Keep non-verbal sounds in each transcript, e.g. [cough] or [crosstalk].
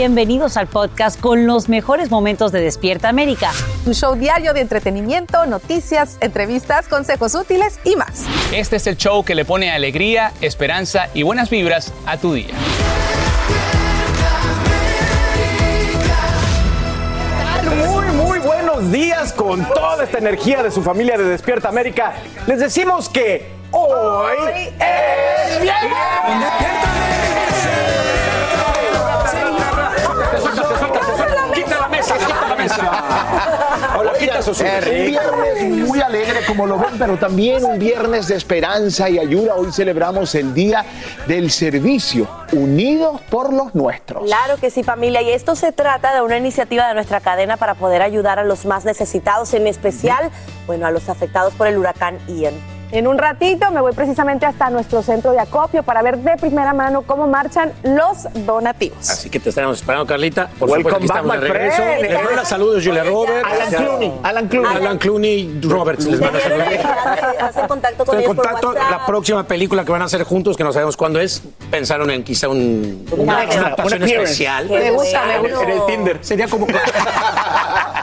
bienvenidos al podcast con los mejores momentos de Despierta América. Tu show diario de entretenimiento, noticias, entrevistas, consejos útiles y más. Este es el show que le pone alegría, esperanza y buenas vibras a tu día. Muy, muy buenos días con toda esta energía de su familia de Despierta América. Les decimos que hoy, es viernes. Mesa, quita la mesa. Hola, quita su Un viernes muy alegre como lo ven, pero también un viernes de esperanza y ayuda. Hoy celebramos el Día del Servicio, unidos por los nuestros. Claro que sí, familia. Y esto se trata de una iniciativa de nuestra cadena para poder ayudar a los más necesitados, en especial, bueno, a los afectados por el huracán Ian. En un ratito me voy precisamente hasta nuestro centro de acopio para ver de primera mano cómo marchan los donativos. Así que te estamos esperando, Carlita. Por Welcome supuesto, aquí back, estamos de regreso. Les manda saludos, Julia Roberts. Alan Clooney, Alan Clooney. Alan Clooney, Roberts. Les manda saludos. Hacen contacto con Estoy en ellos por contacto. WhatsApp. La próxima película que van a hacer juntos, que no sabemos cuándo es, pensaron en quizá un, una, una actuación especial. Qué gusta, me bueno. En el Tinder. Sería como... [laughs]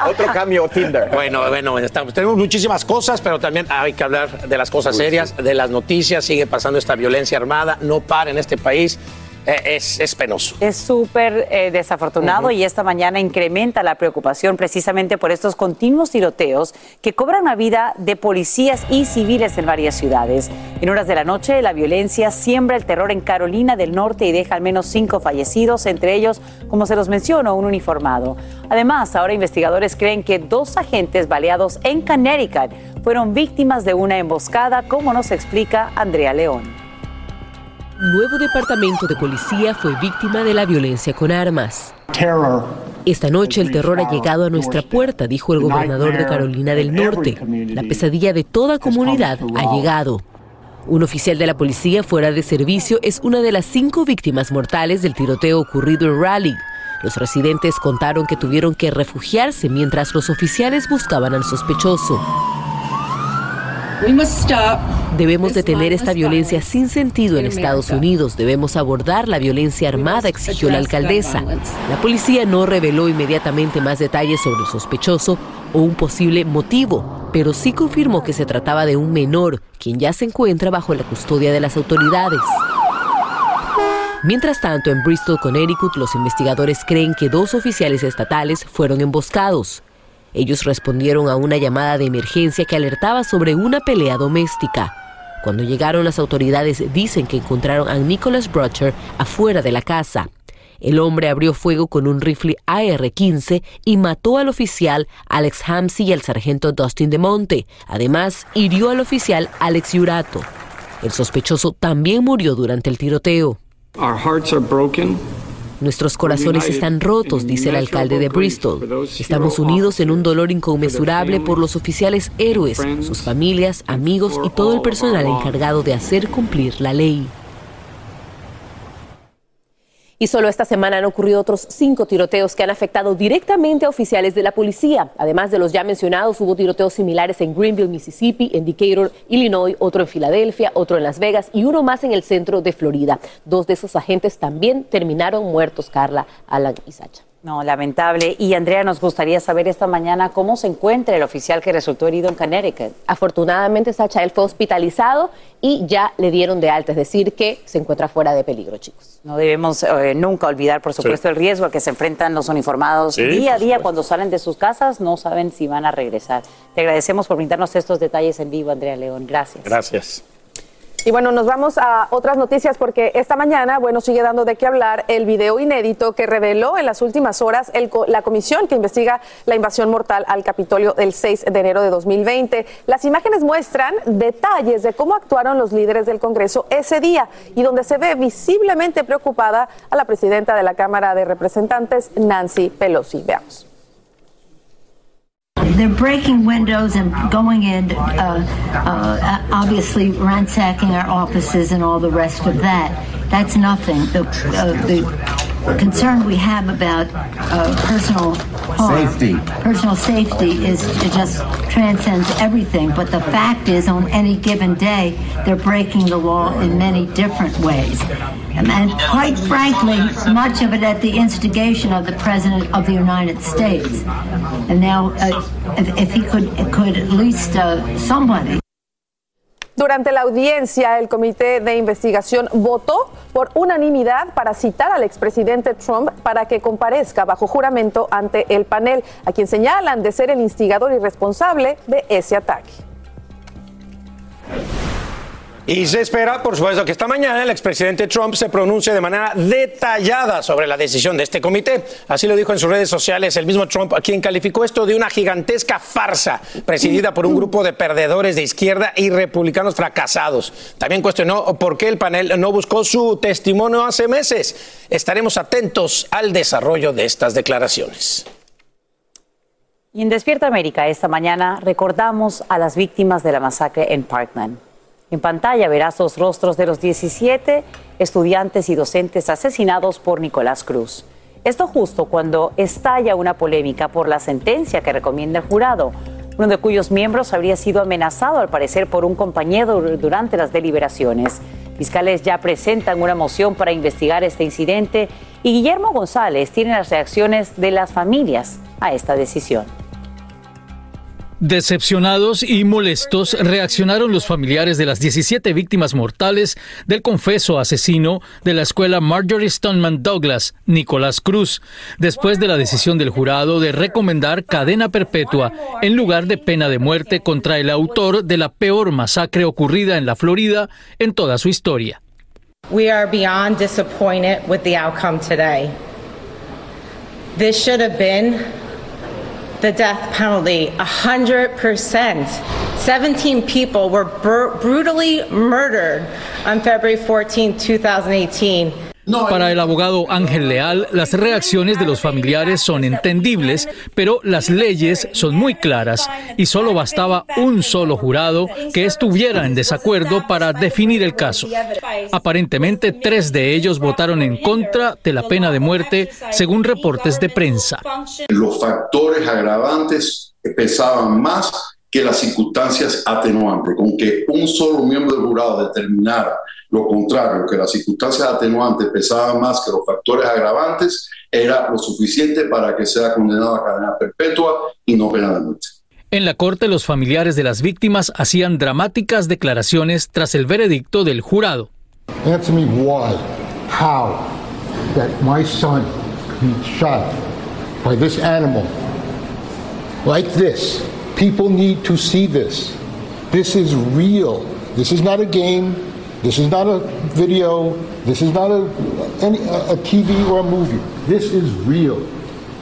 Otro cambio Tinder. Bueno, bueno, estamos, tenemos muchísimas cosas, pero también hay que hablar de las cosas serias, de las noticias. Sigue pasando esta violencia armada, no para en este país. Eh, es, es penoso. Es súper eh, desafortunado y esta mañana incrementa la preocupación precisamente por estos continuos tiroteos que cobran la vida de policías y civiles en varias ciudades. En horas de la noche, la violencia siembra el terror en Carolina del Norte y deja al menos cinco fallecidos, entre ellos, como se los menciono, un uniformado. Además, ahora investigadores creen que dos agentes baleados en Connecticut fueron víctimas de una emboscada, como nos explica Andrea León. Nuevo departamento de policía fue víctima de la violencia con armas. Esta noche el terror ha llegado a nuestra puerta, dijo el gobernador de Carolina del Norte. La pesadilla de toda comunidad ha llegado. Un oficial de la policía fuera de servicio es una de las cinco víctimas mortales del tiroteo ocurrido en Raleigh. Los residentes contaron que tuvieron que refugiarse mientras los oficiales buscaban al sospechoso. Debemos detener esta violencia sin sentido en Estados Unidos. Debemos abordar la violencia armada, exigió la alcaldesa. La policía no reveló inmediatamente más detalles sobre el sospechoso o un posible motivo, pero sí confirmó que se trataba de un menor, quien ya se encuentra bajo la custodia de las autoridades. Mientras tanto, en Bristol, Connecticut, los investigadores creen que dos oficiales estatales fueron emboscados. Ellos respondieron a una llamada de emergencia que alertaba sobre una pelea doméstica. Cuando llegaron las autoridades dicen que encontraron a Nicholas Brotcher afuera de la casa. El hombre abrió fuego con un rifle AR-15 y mató al oficial Alex Hamsey y al sargento Dustin de Monte. Además, hirió al oficial Alex Yurato. El sospechoso también murió durante el tiroteo. Nuestros corazones están rotos, dice el alcalde de Bristol. Estamos unidos en un dolor inconmensurable por los oficiales héroes, sus familias, amigos y todo el personal encargado de hacer cumplir la ley. Y solo esta semana han ocurrido otros cinco tiroteos que han afectado directamente a oficiales de la policía. Además de los ya mencionados, hubo tiroteos similares en Greenville, Mississippi, en Decatur, Illinois, otro en Filadelfia, otro en Las Vegas y uno más en el centro de Florida. Dos de esos agentes también terminaron muertos, Carla, Alan y Sacha. No, lamentable. Y Andrea, nos gustaría saber esta mañana cómo se encuentra el oficial que resultó herido en Connecticut. Afortunadamente, Sacha, él fue hospitalizado y ya le dieron de alta, es decir, que se encuentra fuera de peligro, chicos. No debemos eh, nunca olvidar, por supuesto, el riesgo al que se enfrentan los uniformados Sí, día a día supuesto. cuando salen de sus casas, no saben si van a regresar. Te agradecemos por brindarnos estos detalles en vivo, Andrea León. Gracias. Gracias. Y bueno, nos vamos a otras noticias porque esta mañana, bueno, sigue dando de qué hablar el video inédito que reveló en las últimas horas el la comisión que investiga la invasión mortal al Capitolio del 6 de enero de 2020. Las imágenes muestran detalles de cómo actuaron los líderes del Congreso ese día y donde se ve visiblemente preocupada a la presidenta de la Cámara de Representantes, Nancy Pelosi. Veamos. They're breaking windows and going in, uh, uh, obviously ransacking our offices and all the rest of that. That's nothing. The, uh, the concern we have about uh, personal harm, Safety. personal safety is it just transcends everything. But the fact is, on any given day, they're breaking the law in many different ways. And, and quite frankly, much of it at the instigation of the President of the United States. And now, uh, if, if he could, could at least uh, somebody. Durante la audiencia, el comité de investigación votó por unanimidad para citar al expresidente Trump para que comparezca bajo juramento ante el panel, a quien señalan de ser el instigador y responsable de ese ataque. Y se espera, por supuesto, que esta mañana el expresidente Trump se pronuncie de manera detallada sobre la decisión de este comité. Así lo dijo en sus redes sociales el mismo Trump, quien calificó esto de una gigantesca farsa presidida por un grupo de perdedores de izquierda y republicanos fracasados. También cuestionó por qué el panel no buscó su testimonio hace meses. Estaremos atentos al desarrollo de estas declaraciones. Y en Despierta América esta mañana recordamos a las víctimas de la masacre en Parkland. En pantalla verás los rostros de los 17 estudiantes y docentes asesinados por Nicolás Cruz. Esto justo cuando estalla una polémica por la sentencia que recomienda el jurado, uno de cuyos miembros habría sido amenazado al parecer por un compañero durante las deliberaciones. Fiscales ya presentan una moción para investigar este incidente y Guillermo González tiene las reacciones de las familias a esta decisión. Decepcionados y molestos reaccionaron los familiares de las 17 víctimas mortales del confeso asesino de la escuela Marjorie Stoneman Douglas, Nicolás Cruz, después de la decisión del jurado de recomendar cadena perpetua en lugar de pena de muerte contra el autor de la peor masacre ocurrida en la Florida en toda su historia. We are beyond disappointed with the outcome today. This should have been the death penalty 100%. 17 people were br- brutally murdered on February 14, 2018. Para el abogado Ángel Leal, las reacciones de los familiares son entendibles, pero las leyes son muy claras y solo bastaba un solo jurado que estuviera en desacuerdo para definir el caso. Aparentemente, tres de ellos votaron en contra de la pena de muerte, según reportes de prensa. Los factores agravantes pesaban más que las circunstancias atenuantes, con que un solo miembro del jurado determinara lo contrario, que las circunstancias atenuantes pesaban más que los factores agravantes, era lo suficiente para que sea condenado a cadena perpetua y no pena de muerte. En la corte, los familiares de las víctimas hacían dramáticas declaraciones tras el veredicto del jurado. Answer me why, how, that my son be shot by this animal like this. People need to see this. This is real. This is not a game. This is not a video. This is not a, any, a TV or a movie. This is real.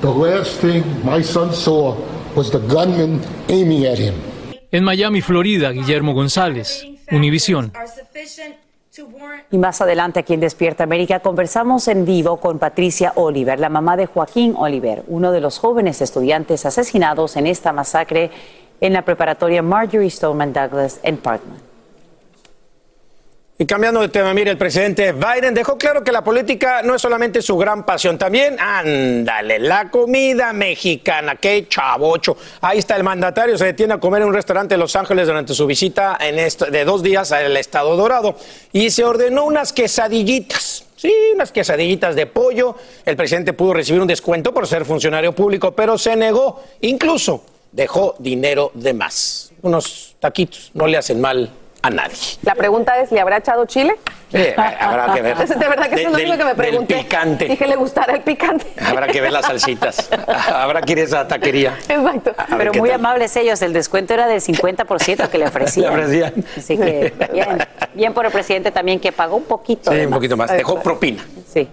The last thing my son saw was the gunman aiming at him. En Miami, Florida, Guillermo González, Univisión. Y más adelante aquí en Despierta América conversamos en vivo con Patricia Oliver, la mamá de Joaquín Oliver, uno de los jóvenes estudiantes asesinados en esta masacre en la preparatoria Marjorie Stoneman Douglas en Parkland. Y cambiando de tema, mire, el presidente Biden dejó claro que la política no es solamente su gran pasión, también, ándale, la comida mexicana, qué chavocho. Ahí está el mandatario, se detiene a comer en un restaurante de Los Ángeles durante su visita en de dos días al Estado Dorado y se ordenó unas quesadillitas. Sí, unas quesadillitas de pollo. El presidente pudo recibir un descuento por ser funcionario público, pero se negó. Incluso dejó dinero de más. Unos taquitos no le hacen mal a nadie. La pregunta es, ¿le habrá echado chile? Eh, habrá que ver. [laughs] De verdad que eso es lo Del- único que me del pregunté. picante. Que le gustara el picante. Habrá que ver las salsitas. [laughs] Habrá que ir a esa taquería. Exacto. A Pero muy tal. amables ellos, el descuento era del 50% que le ofrecían. [laughs] Le ofrecían. Así que bien, bien por el presidente también que pagó un poquito. Sí, un poquito más. Dejó propina. Sí.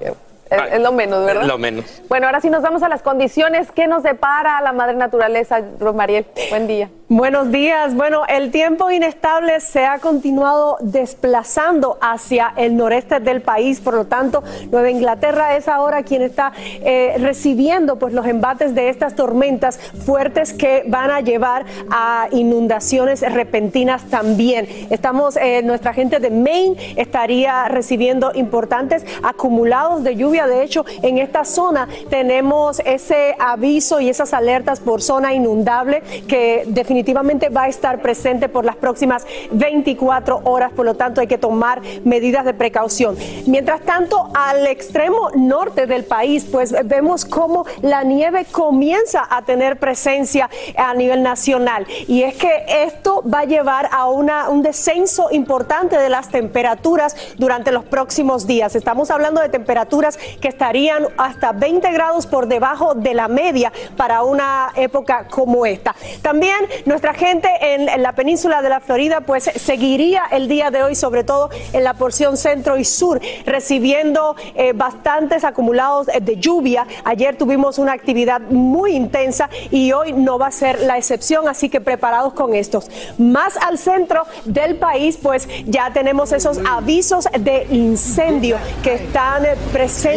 Es, es lo menos, ¿verdad? Lo menos. Bueno, ahora sí nos vamos a las condiciones. ¿Qué nos depara la madre naturaleza, Rosmariel? Buen día. Buenos días. Bueno, el tiempo inestable se ha continuado desplazando hacia el noreste del país, por lo tanto, Nueva Inglaterra es ahora quien está eh, recibiendo pues los embates de estas tormentas fuertes que van a llevar a inundaciones repentinas también. Estamos, eh, nuestra gente de Maine estaría recibiendo importantes acumulados de lluvia De hecho, en esta zona tenemos ese aviso y esas alertas por zona inundable que definitivamente va a estar presente por las próximas 24 horas. Por lo tanto, hay que tomar medidas de precaución. Mientras tanto, al extremo norte del país, pues vemos cómo la nieve comienza a tener presencia a nivel nacional. Y es que esto va a llevar a una, un descenso importante de las temperaturas durante los próximos días. Estamos hablando de temperaturas que estarían hasta 20 grados por debajo de la media para una época como esta. También nuestra gente en, la península de la Florida pues seguiría el día de hoy, sobre todo en la porción centro y sur, recibiendo eh, bastantes acumulados de lluvia. Ayer tuvimos una actividad muy intensa y hoy no va a ser la excepción, así que preparados con estos. Más al centro del país, pues ya tenemos esos avisos de incendio que están presentes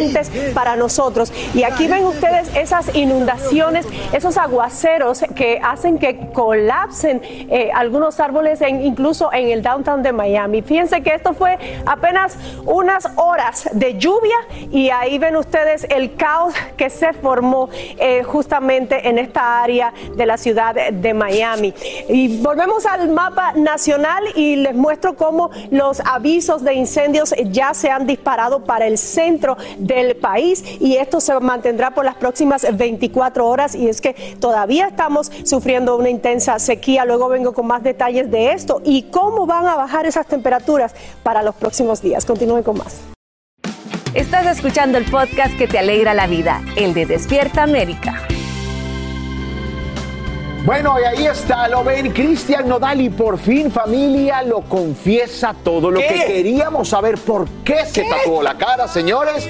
para nosotros. Y aquí ven ustedes esas inundaciones, esos aguaceros que hacen que colapsen eh, algunos árboles incluso en el downtown de Miami. Fíjense que esto fue apenas unas horas de lluvia y ahí ven ustedes el caos que se formó eh, justamente en esta área de la ciudad de Miami. Y volvemos al mapa nacional y les muestro cómo los avisos de incendios ya se han disparado para el centro del país y esto se mantendrá por las próximas 24 horas y es que todavía estamos sufriendo una intensa sequía. Luego vengo con más detalles de esto y cómo van a bajar esas temperaturas para los próximos días. Continúen con más. Estás escuchando el podcast que te alegra la vida, el de Despierta América. Bueno, y ahí está, lo ven, Cristian Nodal y por fin familia lo confiesa todo lo que queríamos saber. ¿Por qué se tatuó la cara, señores?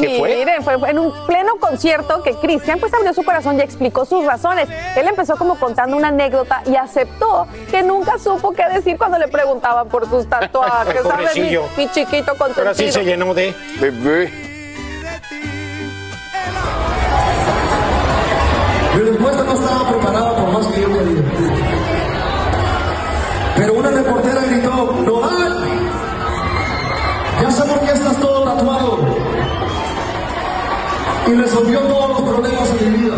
¿Qué fue? Miren, fue en un pleno concierto que Cristian pues abrió su corazón y explicó sus razones. Él empezó como contando una anécdota y aceptó que nunca supo qué decir cuando le preguntaban por sus tatuajes. ¿Sabes? Mi, mi, chiquito contento. Pero así se llenó de bebé. Mi respuesta no estaba preparada por más que yo quería. Pero una reportera Y resolvió todos los problemas de mi vida.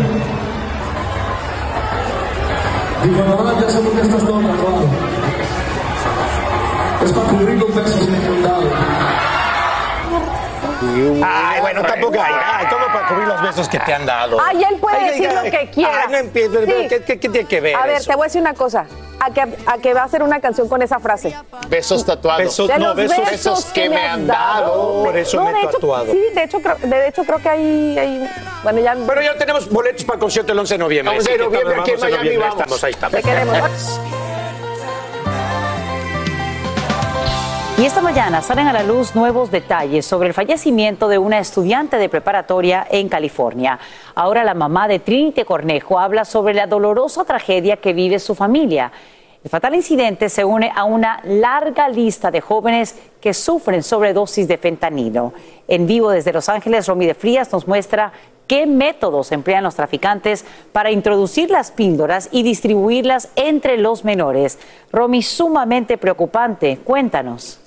Dijo, Nodal, ya sé por qué estás todo tatuado. Es para cubrir los besos que me han. Ay, bueno, tampoco hay. Ay, todo para cubrir los besos que te han dado. Ay, él puede decir lo que quiera. Ay, no empieces. Sí. ¿Qué, qué, qué tiene que ver? A ver, eso? te voy a decir una cosa. A que, a que va a hacer una canción con esa frase. Besos tatuados. Besos, De no, los besos, besos que me han dado. Por eso No, me he hecho, tatuado. Sí, de hecho, creo, de hecho creo que hay, hay bueno, ya Pero ya tenemos boletos para el concierto el 11 de noviembre. 11 de noviembre, vamos aquí en Miami, noviembre, vamos. Estamos, ahí estamos. te queremos. [laughs] Y esta mañana salen a la luz nuevos detalles sobre el fallecimiento de una estudiante de preparatoria en California. Ahora la mamá de Trinity Cornejo habla sobre la dolorosa tragedia que vive su familia. El fatal incidente se une a una larga lista de jóvenes que sufren sobredosis de fentanilo. En vivo desde Los Ángeles, Romy de Frías nos muestra qué métodos emplean los traficantes para introducir las píldoras y distribuirlas entre los menores. Romy, sumamente preocupante. Cuéntanos.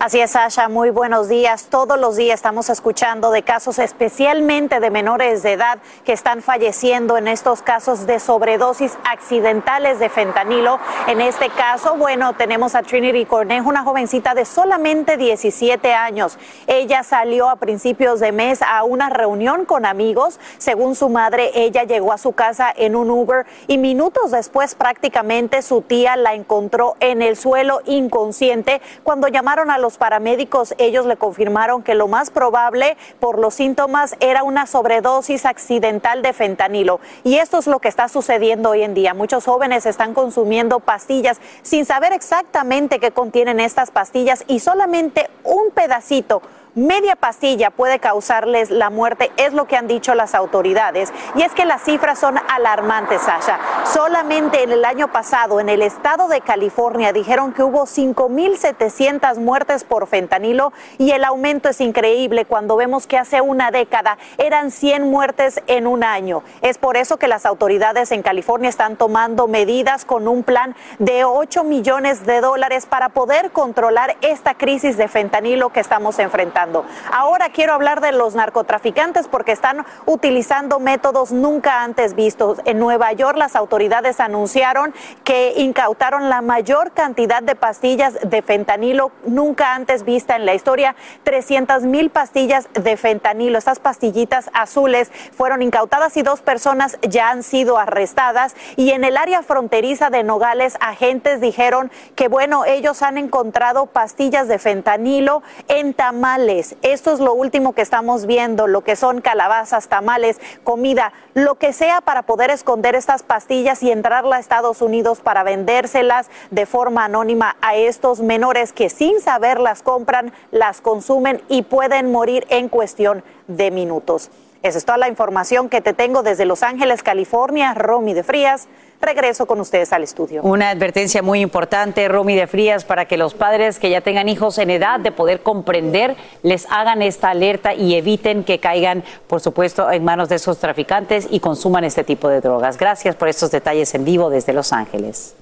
Así es, Sasha, muy buenos días. Todos los días estamos escuchando de casos especialmente de menores de edad que están falleciendo en estos casos de sobredosis accidentales de fentanilo. En este caso, bueno, tenemos a Trinity Cornejo, una jovencita de solamente 17 años. Ella salió a principios de mes a una reunión con amigos. Según su madre, ella llegó a su casa en un Uber y minutos después prácticamente su tía la encontró en el suelo inconsciente. Cuando llamaron a los paramédicos, ellos le confirmaron que lo más probable por los síntomas era una sobredosis accidental de fentanilo. Y esto es lo que está sucediendo hoy en día. Muchos jóvenes están consumiendo pastillas sin saber exactamente qué contienen estas pastillas y solamente un pedacito Media pastilla puede causarles la muerte, es lo que han dicho las autoridades. Y es que las cifras son alarmantes, Sasha. Solamente en el año pasado, en el estado de California, dijeron que hubo 5.700 muertes por fentanilo y el aumento es increíble cuando vemos que hace una década eran 100 muertes en un año. Es por eso que las autoridades en California están tomando medidas con un plan de 8 millones de dólares para poder controlar esta crisis de fentanilo que estamos enfrentando. Ahora quiero hablar de los narcotraficantes porque están utilizando métodos nunca antes vistos. En Nueva York las autoridades anunciaron que incautaron la mayor cantidad de pastillas de fentanilo nunca antes vista en la historia, 300 mil pastillas de fentanilo. Estas pastillitas azules fueron incautadas y dos personas ya han sido arrestadas. Y en el área fronteriza de Nogales, agentes dijeron que, bueno, ellos han encontrado pastillas de fentanilo en tamales. Esto es lo último que estamos viendo, lo que son calabazas, tamales, comida, lo que sea para poder esconder estas pastillas y entrarla a Estados Unidos para vendérselas de forma anónima a estos menores que sin saber las compran, las consumen y pueden morir en cuestión de minutos. Esa es toda la información que te tengo desde Los Ángeles, California. Romy de Frías, regreso con ustedes al estudio. Una advertencia muy importante, Romy de Frías, para que los padres que ya tengan hijos en edad de poder comprender les hagan esta alerta y eviten que caigan, por supuesto, en manos de esos traficantes y consuman este tipo de drogas. Gracias por estos detalles en vivo desde Los Ángeles.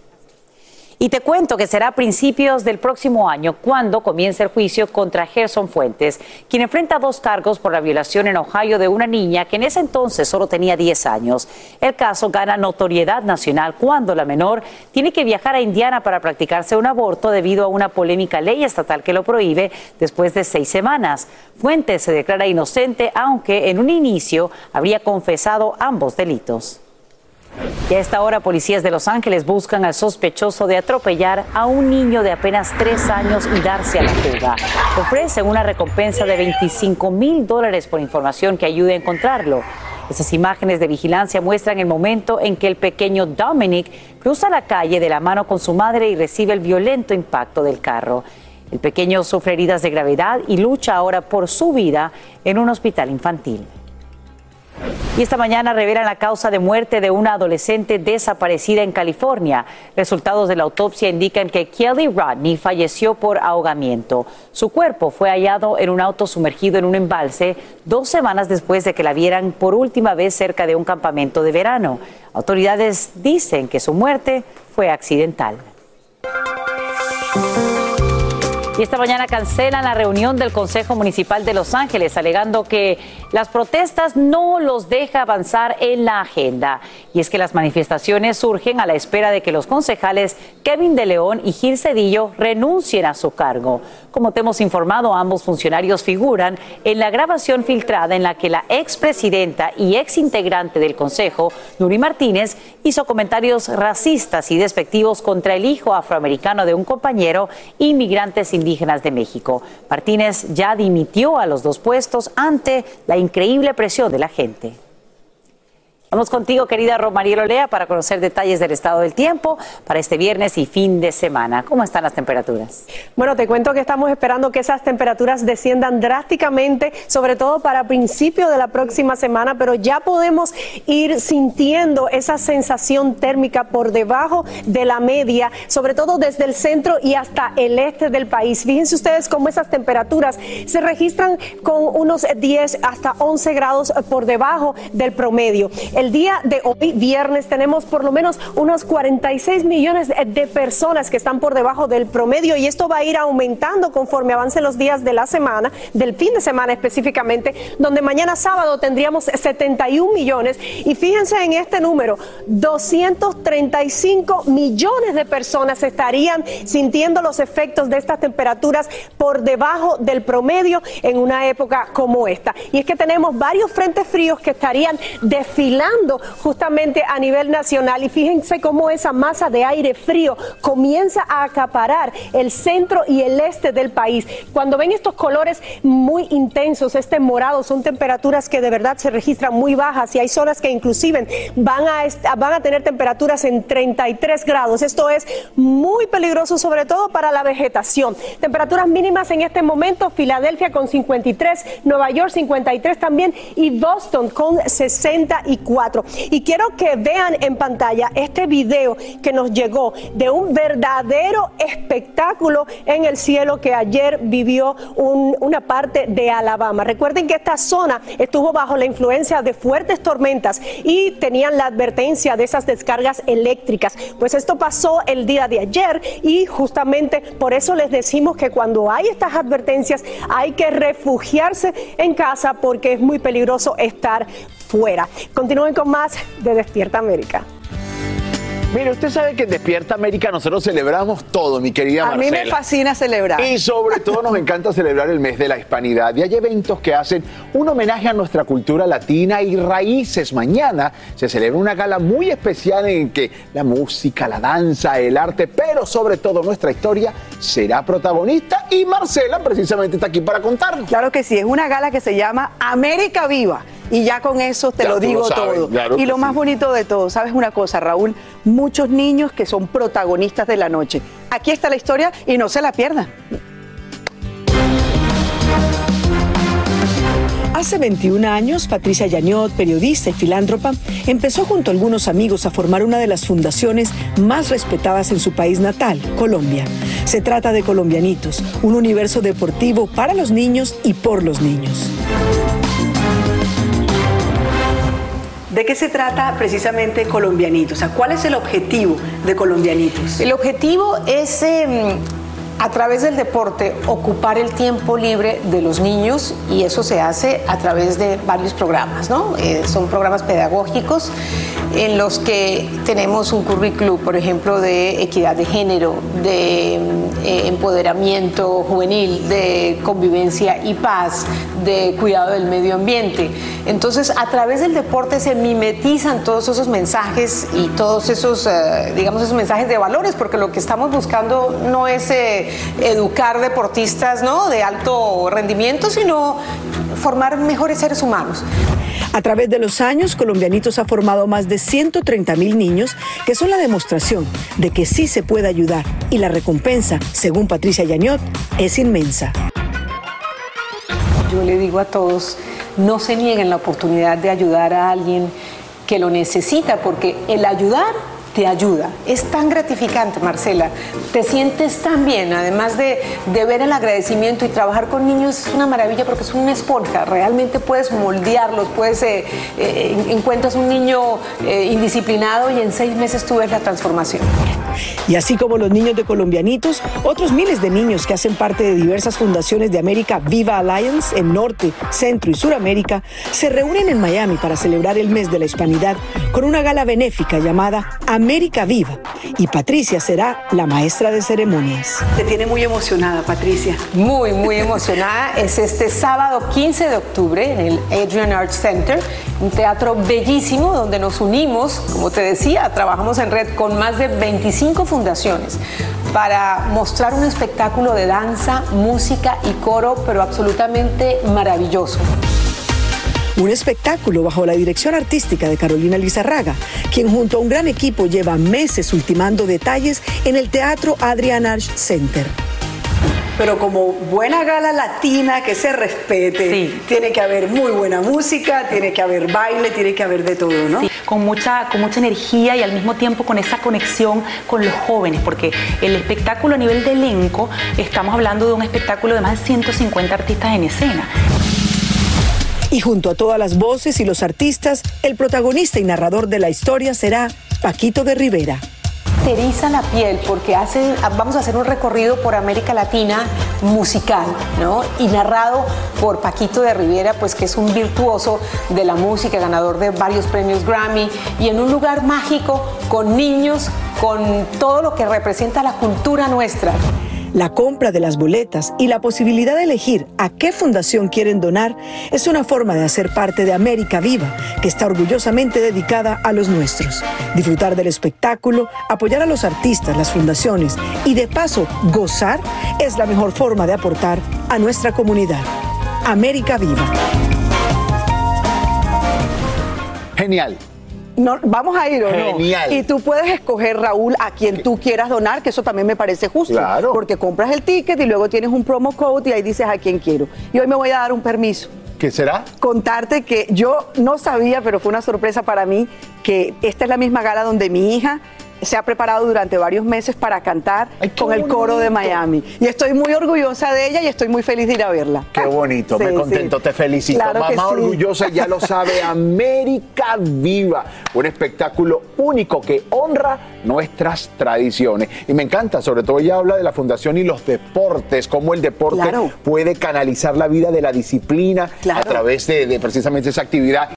Y te cuento que será a principios del próximo año cuando comience el juicio contra Gerson Fuentes, quien enfrenta dos cargos por la violación en Ohio de una niña que en ese entonces solo tenía 10 años. El caso gana notoriedad nacional cuando la menor tiene que viajar a Indiana para practicarse un aborto debido a una polémica ley estatal que lo prohíbe después de seis semanas. Fuentes se declara inocente, aunque en un inicio habría confesado ambos delitos. Y a esta hora, policías de Los Ángeles buscan al sospechoso de atropellar a un niño de apenas tres años y darse a la fuga. Ofrecen una recompensa de 25 mil dólares por información que ayude a encontrarlo. Esas imágenes de vigilancia muestran el momento en que el pequeño Dominic cruza la calle de la mano con su madre y recibe el violento impacto del carro. El pequeño sufre heridas de gravedad y lucha ahora por su vida en un hospital infantil. Y esta mañana revelan la causa de muerte de una adolescente desaparecida en California. Resultados de la autopsia indican que Kelly Rodney falleció por ahogamiento. Su cuerpo fue hallado en un auto sumergido en un embalse dos semanas después de que la vieran por última vez cerca de un campamento de verano. Autoridades dicen que su muerte fue accidental. Y esta mañana cancelan la reunión del Consejo Municipal de Los Ángeles, alegando que las protestas no los deja avanzar en la agenda. Y es que las manifestaciones surgen a la espera de que los concejales Kevin de León y Gil Cedillo renuncien a su cargo. Como te hemos informado, ambos funcionarios figuran en la grabación filtrada en la que la expresidenta y exintegrante del Consejo, Nuri Martínez, hizo comentarios racistas y despectivos contra el hijo afroamericano de un compañero inmigrante sin indígenas de México. Martínez ya dimitió a los dos puestos ante la increíble presión de la gente. Vamos contigo, querida Romariel Olea, para conocer detalles del estado del tiempo para este viernes y fin de semana. ¿Cómo están las temperaturas? Bueno, te cuento que estamos esperando que esas temperaturas desciendan drásticamente, sobre todo para principio de la próxima semana, pero ya podemos ir sintiendo esa sensación térmica por debajo de la media, sobre todo desde el centro y hasta el este del país. Fíjense ustedes cómo esas temperaturas se registran con unos 10 hasta 11 grados por debajo del promedio. El día de hoy, viernes, tenemos por lo menos unos 46 millones de personas que están por debajo del promedio y esto va a ir aumentando conforme avancen los días de la semana, del fin de semana específicamente, donde mañana sábado tendríamos 71 millones y fíjense en este número, 235 millones de personas estarían sintiendo los efectos de estas temperaturas por debajo del promedio en una época como esta. Y es que tenemos varios frentes fríos que estarían desfilando justamente a nivel nacional y fíjense cómo esa masa de aire frío comienza a acaparar el centro y el este del país. Cuando ven estos colores muy intensos, este morado, son temperaturas que de verdad se registran muy bajas y hay zonas que inclusive van a, van a tener temperaturas en 33 grados. Esto es muy peligroso, sobre todo para la vegetación. Temperaturas mínimas en este momento, Filadelfia con 53, Nueva York 53 también y Boston con 64. Y quiero que vean en pantalla este video que nos llegó de un verdadero espectáculo en el cielo que ayer vivió una parte de Alabama. Recuerden que esta zona estuvo bajo la influencia de fuertes tormentas y tenían la advertencia de esas descargas eléctricas. Pues esto pasó el día de ayer y justamente por eso les decimos que cuando hay estas advertencias hay que refugiarse en casa porque es muy peligroso estar fuera. Continúen con más de Despierta América. Mire, usted sabe que en Despierta América nosotros celebramos todo, mi querida Marcela. A mí me fascina celebrar. Y sobre todo nos encanta celebrar el mes de la hispanidad. Y hay eventos que hacen un homenaje a nuestra cultura latina y raíces. Mañana se celebra una gala muy especial en que la música, la danza, el arte, pero sobre todo nuestra historia será protagonista. Y Marcela precisamente está aquí para contarlo. Claro que sí, es una gala que se llama América Viva. Y ya con eso te lo digo todo. y lo más bonito de todo, ¿sabes una cosa, Raúl? Muchos niños que son protagonistas de la noche. Aquí está la historia y no se la pierdan. Hace 21 años, Patricia Yañot, periodista y filántropa, empezó junto a algunos amigos a formar una de las fundaciones más respetadas en su país natal, Colombia. Se trata de Colombianitos, un universo deportivo para los niños y por los niños. ¿De qué se trata precisamente Colombianitos? O sea, ¿cuál es el objetivo de Colombianitos? El objetivo es em, a través del deporte ocupar el tiempo libre de los niños y eso se hace a través de varios programas, ¿no? Eh, son programas pedagógicos en los que tenemos un currículum, por ejemplo, de equidad de género, de eh, empoderamiento juvenil, de convivencia y paz, de cuidado del medio ambiente. Entonces, a través del deporte se mimetizan todos esos mensajes y todos esos, eh, digamos, esos mensajes de valores, porque lo que estamos buscando no es educar deportistas ¿no? de alto rendimiento, sino formar mejores seres humanos. A través de los años, Colombianitos ha formado más de 130 mil niños que son la demostración de que sí se puede ayudar y la recompensa, según Patricia Yañot, es inmensa. Yo le digo a todos, no se nieguen la oportunidad de ayudar a alguien que lo necesita, porque el ayudar te ayuda. Es tan gratificante, Marcela. Te sientes tan bien, además de, ver el agradecimiento y trabajar con niños es una maravilla porque es una esponja. Realmente puedes moldearlos, puedes, eh, eh, encuentras un niño eh, indisciplinado y en seis meses tú ves la transformación. Y así como los niños de Colombianitos, otros miles de niños que hacen parte de diversas fundaciones de América Viva Alliance en Norte, Centro y Suramérica se reúnen en Miami para celebrar el mes de la hispanidad con una gala benéfica llamada Viva. Y Patricia será la maestra de ceremonias. Te tiene muy emocionada, Patricia. Muy, muy emocionada. [laughs] Es este sábado 15 de octubre en el Adrian Arts Center, un teatro bellísimo donde nos unimos, como te decía, trabajamos en red con más de 25 fundaciones para mostrar un espectáculo de danza, música y coro, pero absolutamente maravilloso. Un espectáculo bajo la dirección artística de Carolina Lizarraga, quien junto a un gran equipo lleva meses ultimando detalles en el Teatro Adrian Arch Center pero como buena gala latina que se respete, tiene que haber muy buena música, tiene que haber baile, tiene que haber de todo, ¿no? con mucha, con mucha energía y al mismo tiempo con esa conexión con los jóvenes, porque el espectáculo a nivel de elenco, estamos hablando de un espectáculo de más de 150 artistas en escena. Y junto a todas las voces y los artistas, el protagonista y narrador de la historia será Paquito de Rivera eriza la piel porque hace, vamos a hacer un recorrido por América Latina musical, ¿no? Y narrado por Paquito de Rivera, pues que es un virtuoso de la música, ganador de varios premios Grammy, y en un lugar mágico con niños, con todo lo que representa la cultura nuestra. La compra de las boletas y la posibilidad de elegir a qué fundación quieren donar es una forma de hacer parte de América Viva, que está orgullosamente dedicada a los nuestros. Disfrutar del espectáculo, apoyar a los artistas, las fundaciones y de paso gozar es la mejor forma de aportar a nuestra comunidad. América Viva. Genial. No, vamos a ir o no. Genial. Y tú puedes escoger, Raúl, a quien tú quieras donar, que eso también me parece justo. Claro. Porque compras el ticket y luego tienes un promo code y ahí dices a quién quiero. Y hoy me voy a dar un permiso. ¿Qué será? Contarte que yo no sabía, pero fue una sorpresa para mí, que esta es la misma gala donde mi hija se ha preparado durante varios meses para cantar con el coro de Miami. Y estoy muy orgullosa de ella y estoy muy feliz de ir a verla. Qué bonito, Sí, me contento, sí. te felicito. Claro Mamá sí. orgullosa, ya lo sabe, [laughs] América Viva. Un espectáculo único que honra nuestras tradiciones. Y me encanta, sobre todo ella habla de la fundación y los deportes, cómo el deporte Claro. puede canalizar la vida de la disciplina a través de, de precisamente esa actividad.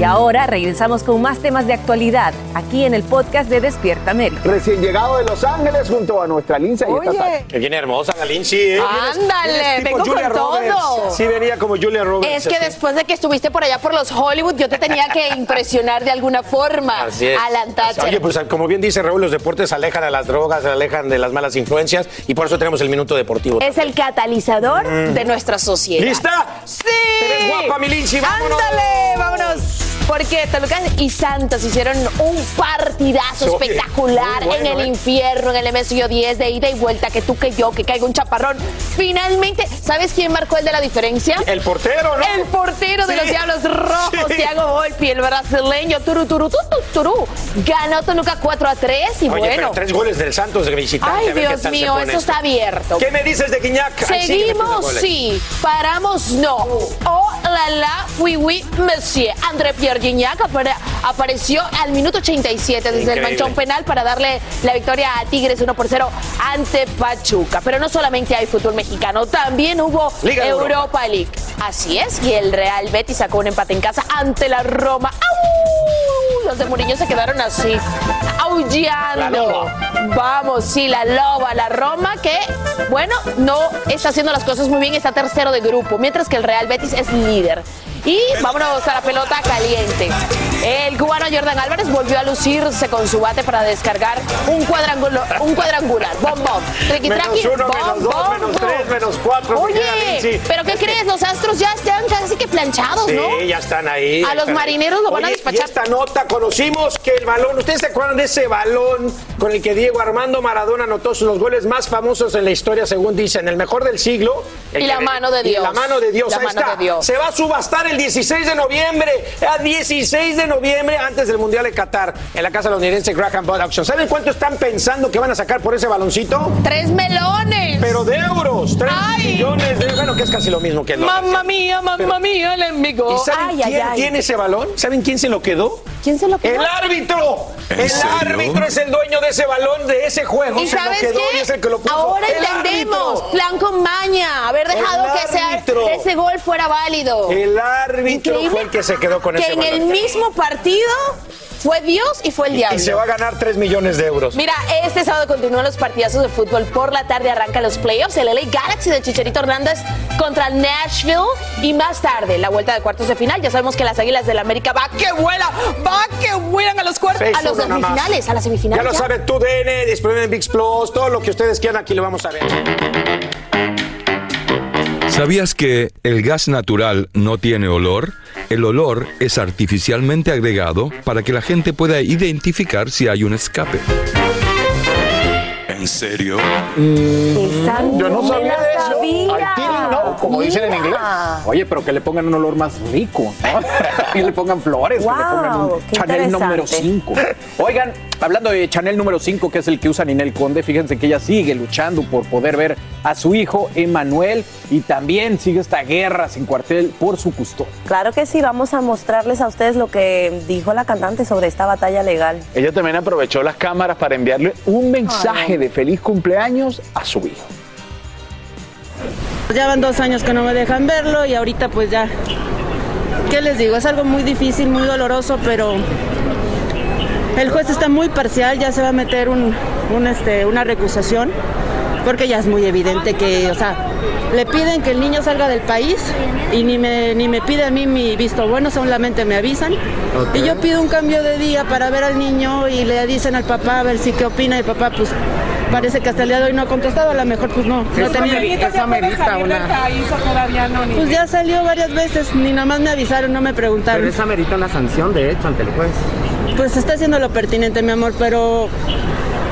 Y ahora regresamos con más temas de actualidad aquí en el podcast de Despierta América. Recién llegado de Los Ángeles junto a nuestra Lince y esta tarde. Que viene hermosa, Galín, sí. ¿eh? Ándale, tipo vengo Julia con Roberts. todo. Sí, venía como Julia Roberts. Es que así. después de que estuviste por allá por los Hollywood, yo te tenía que [laughs] impresionar de alguna forma. Así es. Alan Thatcher. Oye, pues como bien dice Raúl, los deportes alejan a las drogas, alejan de las malas influencias y por eso tenemos el minuto deportivo. es el catalizador Mm. de nuestra sociedad. ¿Lista? ¡Sí! Eres guapa, mi Lindsay, vámonos. ¡Ándale! ¡Vámonos! Porque Toluca y Santos hicieron un partidazo Oye, espectacular bueno, en el ¿eh? infierno, en el MSU 10 de ida y vuelta, que tú, que yo, que caiga un chaparrón. Finalmente, ¿sabes quién marcó el de la diferencia? El portero, ¿no? El portero de Sí. los Diablos Rojos, Sí. Thiago Volpi, el brasileño, turu, turu, tu, tu, turú. Ganó Toluca 4 a 3 y Oye, bueno. pero tres goles del Santos de visitante. Ay, Dios mío, eso está abierto. ¿Qué me dices de? Ay, sí, metió Seguimos, goles. sí. Paramos, no. Oh, la, la, oui, oui, monsieur. André Pierre Gignac apare- apareció al minuto 87 desde el manchón penal para darle la victoria a Tigres 1 por 0 ante Pachuca. Pero no solamente hay fútbol mexicano, también hubo Liga Europa. Europa. League. Así es, y el Real Betis sacó un empate en casa ante la Roma. ¡Au! Los de Mourinho se quedaron así, aullando. Vamos, sí, la loba, la Roma, que, bueno, no está haciendo las cosas muy bien, está tercero de grupo, mientras que el Real Betis es líder. Y vámonos a la pelota caliente. El cubano Jordan Álvarez volvió a lucirse con su bate para descargar un cuadrangular, un cuadrangular. Bom, bom. Triqui, Menos traqui, uno, bom, menos dos, bom, menos tres, menos cuatro. Oye. ¿pero qué crees? Los astros ya están casi que planchados, Sí, ¿no? ya están ahí. A los marineros lo van a despachar. Y esta nota conocimos que el balón, ¿ustedes se acuerdan de ese balón con el que Diego Armando Maradona anotó los goles más famosos en la historia, según dicen, el mejor del siglo? El Y la mano de y Dios. la mano de Dios, La ahí mano está. de Dios. Se va a subastar el 16 de noviembre, a 16 de noviembre, antes del Mundial de Qatar, en la casa londinense Graham Bond Auction. ¿Saben cuánto están pensando que van a sacar por ese baloncito? ¡Tres melones! Pero de euros, 3 millones de bueno, que es casi lo mismo que el. Mamma mía, mamma mía, el enemigo. ¿Y saben Ay, ay, quién ay. tiene ese balón? ¿Saben quién se lo quedó? ¿Quién se lo quedó? ¡El árbitro! ¿En El serio? árbitro es el dueño de ese balón, de ese juego. ¿Y se sabes lo quedó qué? y es el que lo puso. Ahora ¡El entendemos. árbitro! Plan con maña. Haber dejado El que ese, gol fuera válido. El árbitro Increíble fue el que se quedó con que ese en balón. el mismo partido fue Dios y fue el diablo. Y se va a ganar 3 millones de euros. Mira, este sábado continúan los partidazos de fútbol. Por la tarde arrancan los playoffs. El LA Galaxy de Chicharito Hernández contra Nashville. Y más tarde, la vuelta de cuartos de final. Ya sabemos que las Águilas del América va que vuela, va que vuelan a los cuartos, a los semifinales, a las semifinales. Ya lo saben, tu DN, disponible en VIX Plus, todo lo que ustedes quieran, aquí lo vamos a ver. ¿Sabías que el gas natural no tiene olor? El olor es artificialmente agregado para que la gente pueda identificar si hay un escape. ¿En serio? Yo no sabía me la eso. sabía. Como dicen en inglés. Oye, pero que le pongan un olor más rico, ¿no? [laughs] que le pongan flores, que le pongan Wow, un Chanel número 5. Oigan, hablando de Chanel número 5, que es el que usa Ninel Conde, fíjense que ella sigue luchando por poder ver a su hijo Emanuel y también sigue esta guerra sin cuartel por su custodia. Claro que sí, vamos a mostrarles a ustedes lo que dijo la cantante sobre esta batalla legal. Ella también aprovechó las cámaras para enviarle un mensaje Ay. de feliz cumpleaños a su hijo. Ya van dos años que no me dejan verlo y ahorita pues ya, ¿qué les digo? Es algo muy difícil, muy doloroso, pero el juez está muy parcial, ya se va a meter un, este, una recusación porque ya es muy evidente que, o sea, le piden que el niño salga del país y ni me, ni me pide a mí mi visto bueno, solamente me avisan. Y yo pido un cambio de día para ver al niño y le dicen al papá a ver si qué opina y papá pues parece que hasta el día de hoy no ha contestado, a lo mejor pues no. no tenía... Pues ya salió varias veces, ni nada más me avisaron, no me preguntaron. Pero esa merita una sanción, de hecho, ante el juez. Pues está haciendo lo pertinente, mi amor, pero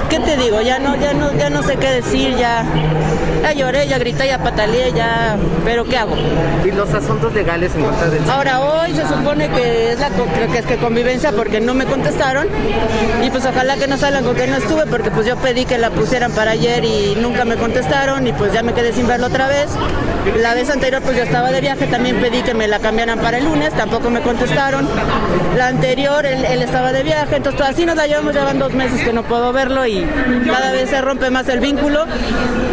¿qué te digo? Ya no, ya no, ya no sé qué decir, ya, ya lloré, ya grité, ya pataleé, ya, pero ¿qué hago? ¿Y los asuntos legales en contra del Ahora hoy se supone que es la creo que es que convivencia porque no me contestaron y pues ojalá que no salgan con que no estuve porque pues yo pedí que la pusieran para ayer y nunca me contestaron y pues ya me quedé sin verlo otra vez. La vez anterior pues yo estaba de viaje, también pedí que me la cambiaran para el lunes, tampoco me contestaron. La anterior él, él estaba de viaje, entonces así nos la llevamos, llevan dos meses que no puedo verlo y cada vez se rompe más el vínculo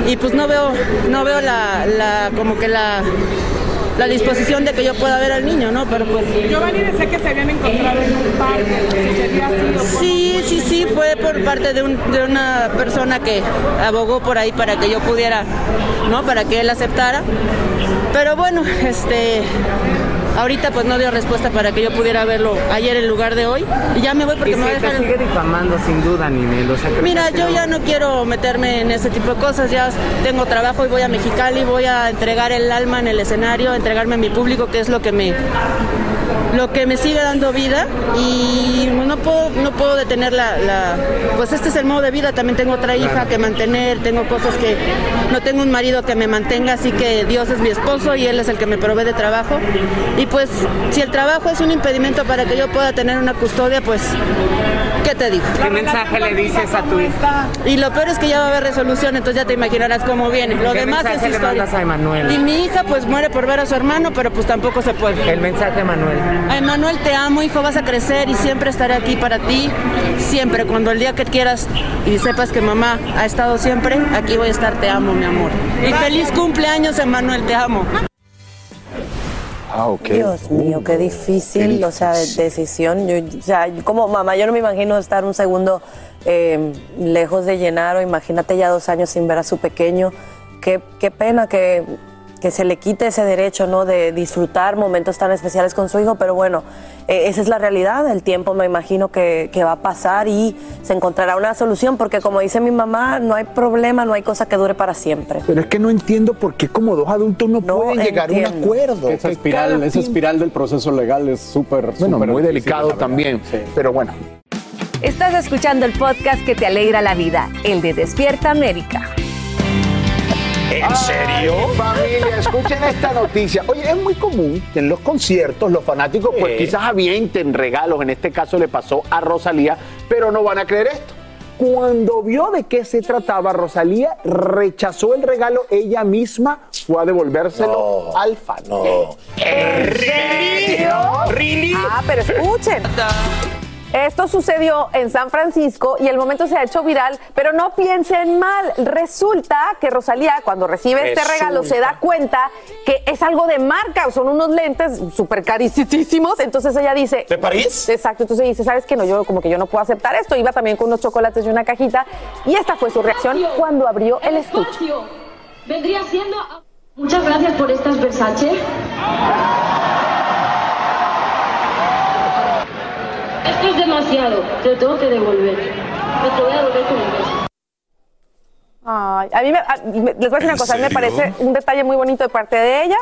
y pues no veo, no veo la, la como que la la disposición de que yo pueda ver al niño, ¿no? Pero pues... Giovanni decía que se habían encontrado en un parque, ¿sería así Sí, sí, sí, fue por parte de, un, de una persona que abogó por ahí para que yo pudiera, ¿no? Para que él aceptara. Pero bueno, este... Ahorita pues no dio respuesta para que yo pudiera verlo ayer en lugar de hoy. Y ya me voy porque y me voy a te dejar... sigue difamando sin duda, Ninel. O sea, Mira, yo no- ya no quiero meterme en ese tipo de cosas, ya tengo trabajo y voy a Mexicali, voy a entregar el alma en el escenario, entregarme a mi público, que es lo que me lo que me sigue dando vida y no puedo no puedo detener la, la- pues este es el modo de vida, también tengo otra hija que mantener, tengo cosas que no tengo un marido que me mantenga, así que Dios es mi esposo y él es el que me provee de trabajo. Y pues si el trabajo es un impedimento para que yo pueda tener una custodia, pues ¿qué te digo? ¿Qué mensaje le dices a tu hija? Y lo peor es que ya va a haber resolución, entonces ya te imaginarás cómo viene. Lo ¿Qué demás es mensaje le historia. mandas a Emanuel? Y mi hija pues muere por ver a su hermano, pero pues tampoco se puede. El mensaje a Manuel. A Emanuel, te amo, hijo, vas a crecer y siempre estaré aquí para ti. Siempre, cuando el día que quieras y sepas que mamá ha estado siempre, aquí voy a estar, te amo, mi amor. Y feliz cumpleaños, Emanuel, te amo. Ah. Dios mío, qué difícil, o sea, de- decisión. Yo, o sea, como mamá, yo no me imagino estar un segundo eh, lejos de Llenaro. Imagínate ya dos años sin ver a su pequeño. Qué, qué pena que, que se le quite ese derecho, ¿no? De disfrutar momentos tan especiales con su hijo, pero bueno, eh, esa es la realidad. El tiempo me imagino que, que va a pasar y se encontrará una solución, porque como dice mi mamá, no hay problema, no hay cosa que dure para siempre. Pero es que no entiendo por qué como dos adultos no, pueden llegar a un acuerdo. Esa espiral, esa espiral del proceso legal es súper, Bueno, súper muy difícil delicado también. Sí. Pero bueno. Estás escuchando el podcast que te alegra la vida, el de Despierta América. ¿En serio? Ay, familia, escuchen esta noticia. Oye, es muy común que en los conciertos los fanáticos pues quizás avienten regalos. En este caso le pasó a Rosalía, pero no van a creer esto. Cuando vio de qué se trataba, Rosalía rechazó el regalo ella misma, fue a devolvérselo al fan. ¿En serio? Ah, pero escuchen. Esto sucedió en San Francisco y el momento se ha hecho viral, pero no piensen mal. Resulta que Rosalía, cuando recibe este regalo, se da cuenta que es algo de marca, son unos lentes súper carísimos. Entonces ella dice. ¿De París? Exacto. Entonces dice, ¿sabes qué? No, yo como que yo no puedo aceptar esto. Iba también con unos chocolates y una cajita. Y esta fue su reacción cuando abrió el estuche. Vendría siendo. Muchas gracias por estas Versace. Esto es demasiado. Te lo tengo que devolver. Me te voy a devolver con un beso. Ay, a mí me- a- me- les voy a decir una ¿En cosa, a mí me parece un detalle muy bonito de parte de ella,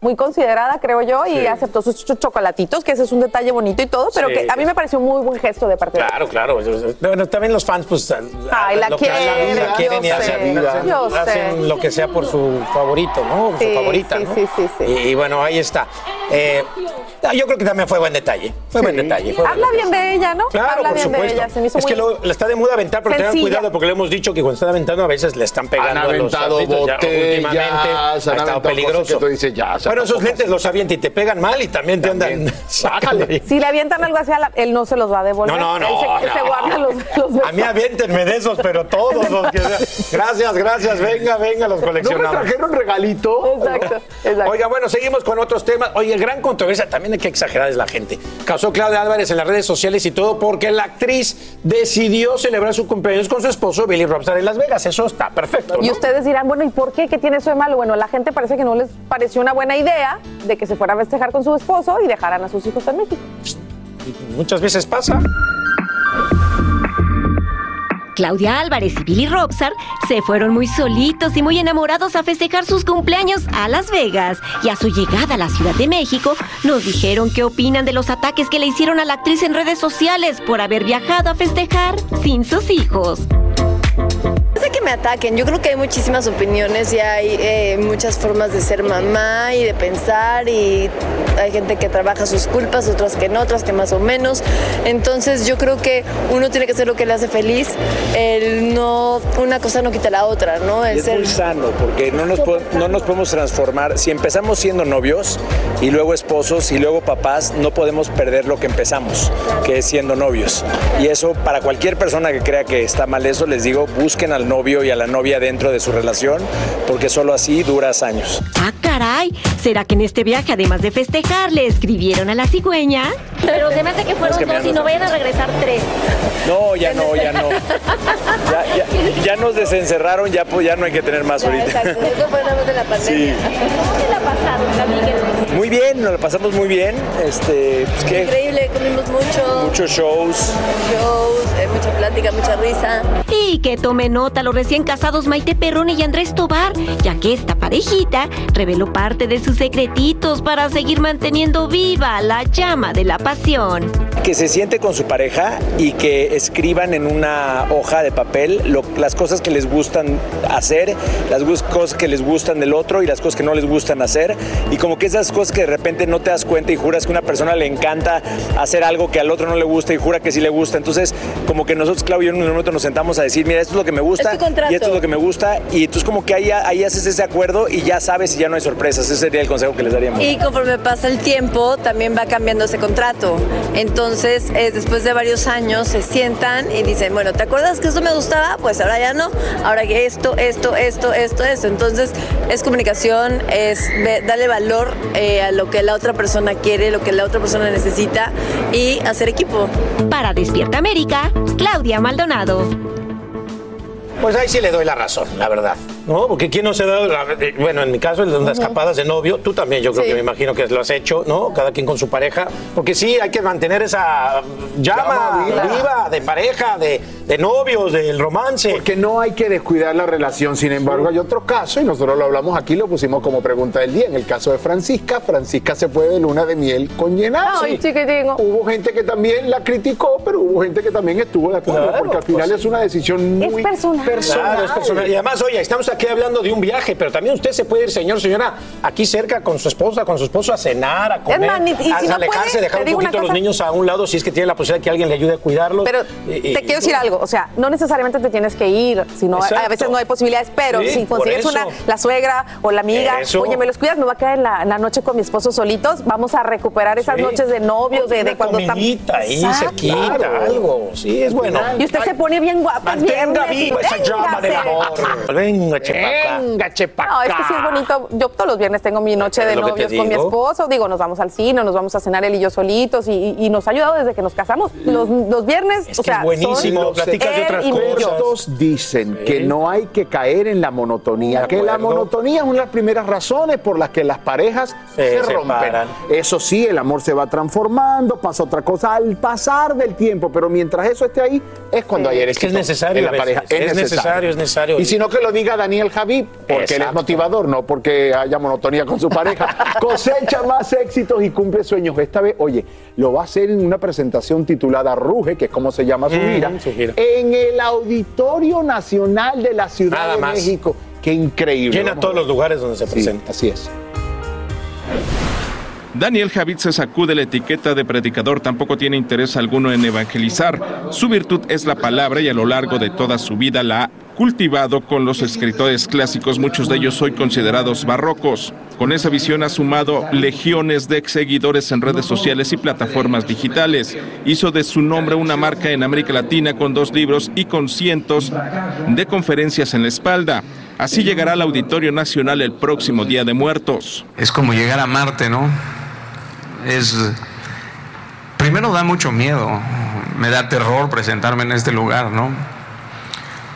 muy considerada, creo yo, y Sí. aceptó sus ch- chocolatitos, que ese es un detalle bonito y todo, pero Sí. que a mí me pareció un muy buen gesto de parte de Claro, claro. Bueno, también los fans, pues. Ay, la lo que- quieren, la quieren y hacen, lo que sea por su favorito, ¿no? Sí, su favorita, sí, ¿no? sí, sí, sí. Y, y bueno, ahí está. Eh, ah, yo creo que también fue buen detalle. Fue buen detalle. fue buen Habla bien de ella, ¿no? Claro, Habla por bien supuesto. de ella, se me hizo es muy... que lo, le está de moda aventar, pero tengan cuidado porque le hemos dicho que cuando están aventando a veces le están pegando Han a los aventado. Ya, últimamente han ha estado peligroso. tú dices, ya, bueno, esos lentes los avientan y te pegan mal y también te andan sacando. [laughs] Si le avientan algo hacia la, él no se los va a devolver. No, no, Él se, no, él se no. guarda los, los A mí aviéntenme de esos, pero todos los que. Gracias, gracias. Venga, venga, los coleccionamos. trajeron regalito? Exacto, Oiga, bueno, seguimos con otros temas. Oye, gran controversia también Tiene que exagerar es la gente. Causó Claudia Álvarez en las redes sociales y todo porque la actriz decidió celebrar su cumpleaños con su esposo Billy Robson en Las Vegas. Eso está perfecto. Y ustedes dirán, bueno, ¿y por qué? ¿Qué tiene eso de malo? Bueno, la gente parece que no les pareció una buena idea de que se fuera a festejar con su esposo y dejaran a sus hijos en México. Muchas veces pasa. Claudia Álvarez y Billy Robsar se fueron muy solitos y muy enamorados a festejar sus cumpleaños a Las Vegas. Y a su llegada a la Ciudad de México, nos dijeron qué opinan de los ataques que le hicieron a la actriz en redes sociales por haber viajado a festejar sin sus hijos me ataquen, yo creo que hay muchísimas opiniones y hay eh, muchas formas de ser mamá y de pensar y hay gente que trabaja sus culpas, otras que no, otras que más o menos. Entonces yo creo que uno tiene que hacer lo que le hace feliz, el no, una cosa no quita la otra, ¿no? es muy sano porque no nos, no nos podemos transformar, si empezamos siendo novios y luego esposos y luego papás, no podemos perder lo que empezamos, que es siendo novios. Y eso para cualquier persona que crea que está mal eso, les digo, busquen al novio y a la novia dentro de su relación, porque solo así duras años. Ah, caray, ¿será que en este viaje, además de festejar, le escribieron a la cigüeña? Pero se me hace que fueron dos y no vayan a regresar tres. No, ya no, ya no. Ya, ya, nos desencerraron, ya, pues, ya no hay que tener más ahorita. Exacto, eso fue nada más de la pandemia. ¿Cómo se la pasaron, Miguel? Muy bien, nos la pasamos muy bien. Este, pues, ¿qué? Increíble, comimos mucho. Muchos shows. Shows, eh, mucha plática, mucha risa. Y que tome nota los recién casados Maite Perrone y Andrés Tobar, ya que esta parejita reveló parte de sus secretitos para seguir manteniendo viva la llama de la pasión. Que se siente con su pareja y que escriban en una hoja de papel las cosas que les gustan hacer, las cosas que les gustan del otro y las cosas que no les gustan hacer. Y como que esas cosas que de repente no te das cuenta y juras que a una persona le encanta hacer algo que al otro no le gusta y jura que sí le gusta. Entonces, como que nosotros, Claudio, en un momento nos sentamos a decir, mira, esto es lo que me gusta y esto es lo que me gusta. Y entonces como que ahí, ahí haces ese acuerdo y ya sabes y ya no hay sorpresas. Ese sería el consejo que les daríamos. Y conforme pasa el tiempo, también va cambiando ese contrato. Entonces, después de varios años, se sientan y dicen, bueno, ¿te acuerdas que esto me gustaba? Pues ahora ya no. Ahora que esto, esto, esto, esto, esto. Entonces, es comunicación, es darle valor eh, a lo que la otra persona quiere, lo que la otra persona necesita y hacer equipo. Para Despierta América, Claudia Maldonado. Pues ahí sí le doy la razón, la verdad. ¿No? Porque quién no se da, bueno, en mi caso, el de unas escapadas de novio, tú también, yo creo que me imagino que lo has hecho, ¿no? Cada quien con su pareja, porque sí, hay que mantener esa llama, viva de pareja, de, de, novios, del romance. Porque no hay que descuidar la relación, sin embargo, hay otro caso, y nosotros lo hablamos aquí, lo pusimos como pregunta del día, en el caso de Francisca, Francisca se fue de luna de miel con Llenazo. Ay, chiquitín. Hubo gente que también la criticó, pero hubo gente que también estuvo de acuerdo, porque al final pues es una decisión muy personal. Claro, es personal. Y además, oye, estamos aquí hablando de un viaje, pero también usted se puede ir, señor, señora, aquí cerca con su esposa, con su esposo a cenar, a comer, a alejarse, dejar un poquito a los niños a un lado si es que tiene la posibilidad de que alguien le ayude a cuidarlos. Pero te quiero decir algo, o sea, no necesariamente te tienes que ir, sino a veces no hay posibilidades, pero si consigues una, la suegra o la amiga, oye, me los cuidas, me va a quedar en la, noche con mi esposo solitos, vamos a recuperar esas noches de novios, de, de cuando estamos. ahí, cerquita, algo, sí, es bueno. Y usted se pone bien guapa, bien viva esa llama del amor. [laughs] Venga, chepaca. Venga, chepaca. No, es que sí es bonito. Yo todos los viernes tengo mi noche de novios con mi esposo. Digo, nos vamos al cine, nos vamos a cenar él y yo solitos. Y, nos ha ayudado desde que nos casamos. Los, los viernes, es o sea, es buenísimo. Platicas de otras cosas. dicen que no hay que caer en la monotonía. Que la monotonía es una de las primeras razones por las que las parejas se, se rompen. Eso sí, el amor se va transformando, pasa otra cosa al pasar del tiempo. Pero mientras eso esté ahí, es cuando hay Es que es necesario. la pareja. Es, necesario, es necesario. Y si no, que lo diga Daniel Javid, porque él es motivador, no porque haya monotonía con su pareja. [laughs] Cosecha más éxitos y cumple sueños. Esta vez, oye, lo va a hacer en una presentación titulada Ruge, que es como se llama su, gira, en el Auditorio Nacional de la Ciudad de México. Qué increíble. Llena todos los lugares donde se presenta. así es. Daniel Javid se sacude la etiqueta de predicador, tampoco tiene interés alguno en evangelizar. Su virtud es la palabra y a lo largo de toda su vida la ha cultivado con los escritores clásicos, muchos de ellos hoy considerados barrocos. Con esa visión ha sumado legiones de seguidores en redes sociales y plataformas digitales. Hizo de su nombre una marca en América Latina con dos libros y con cientos de conferencias en la espalda. Así llegará al Auditorio Nacional el próximo Día de Muertos. Es como llegar a Marte, ¿no? es primero da mucho miedo, me da terror presentarme en este lugar, ¿no?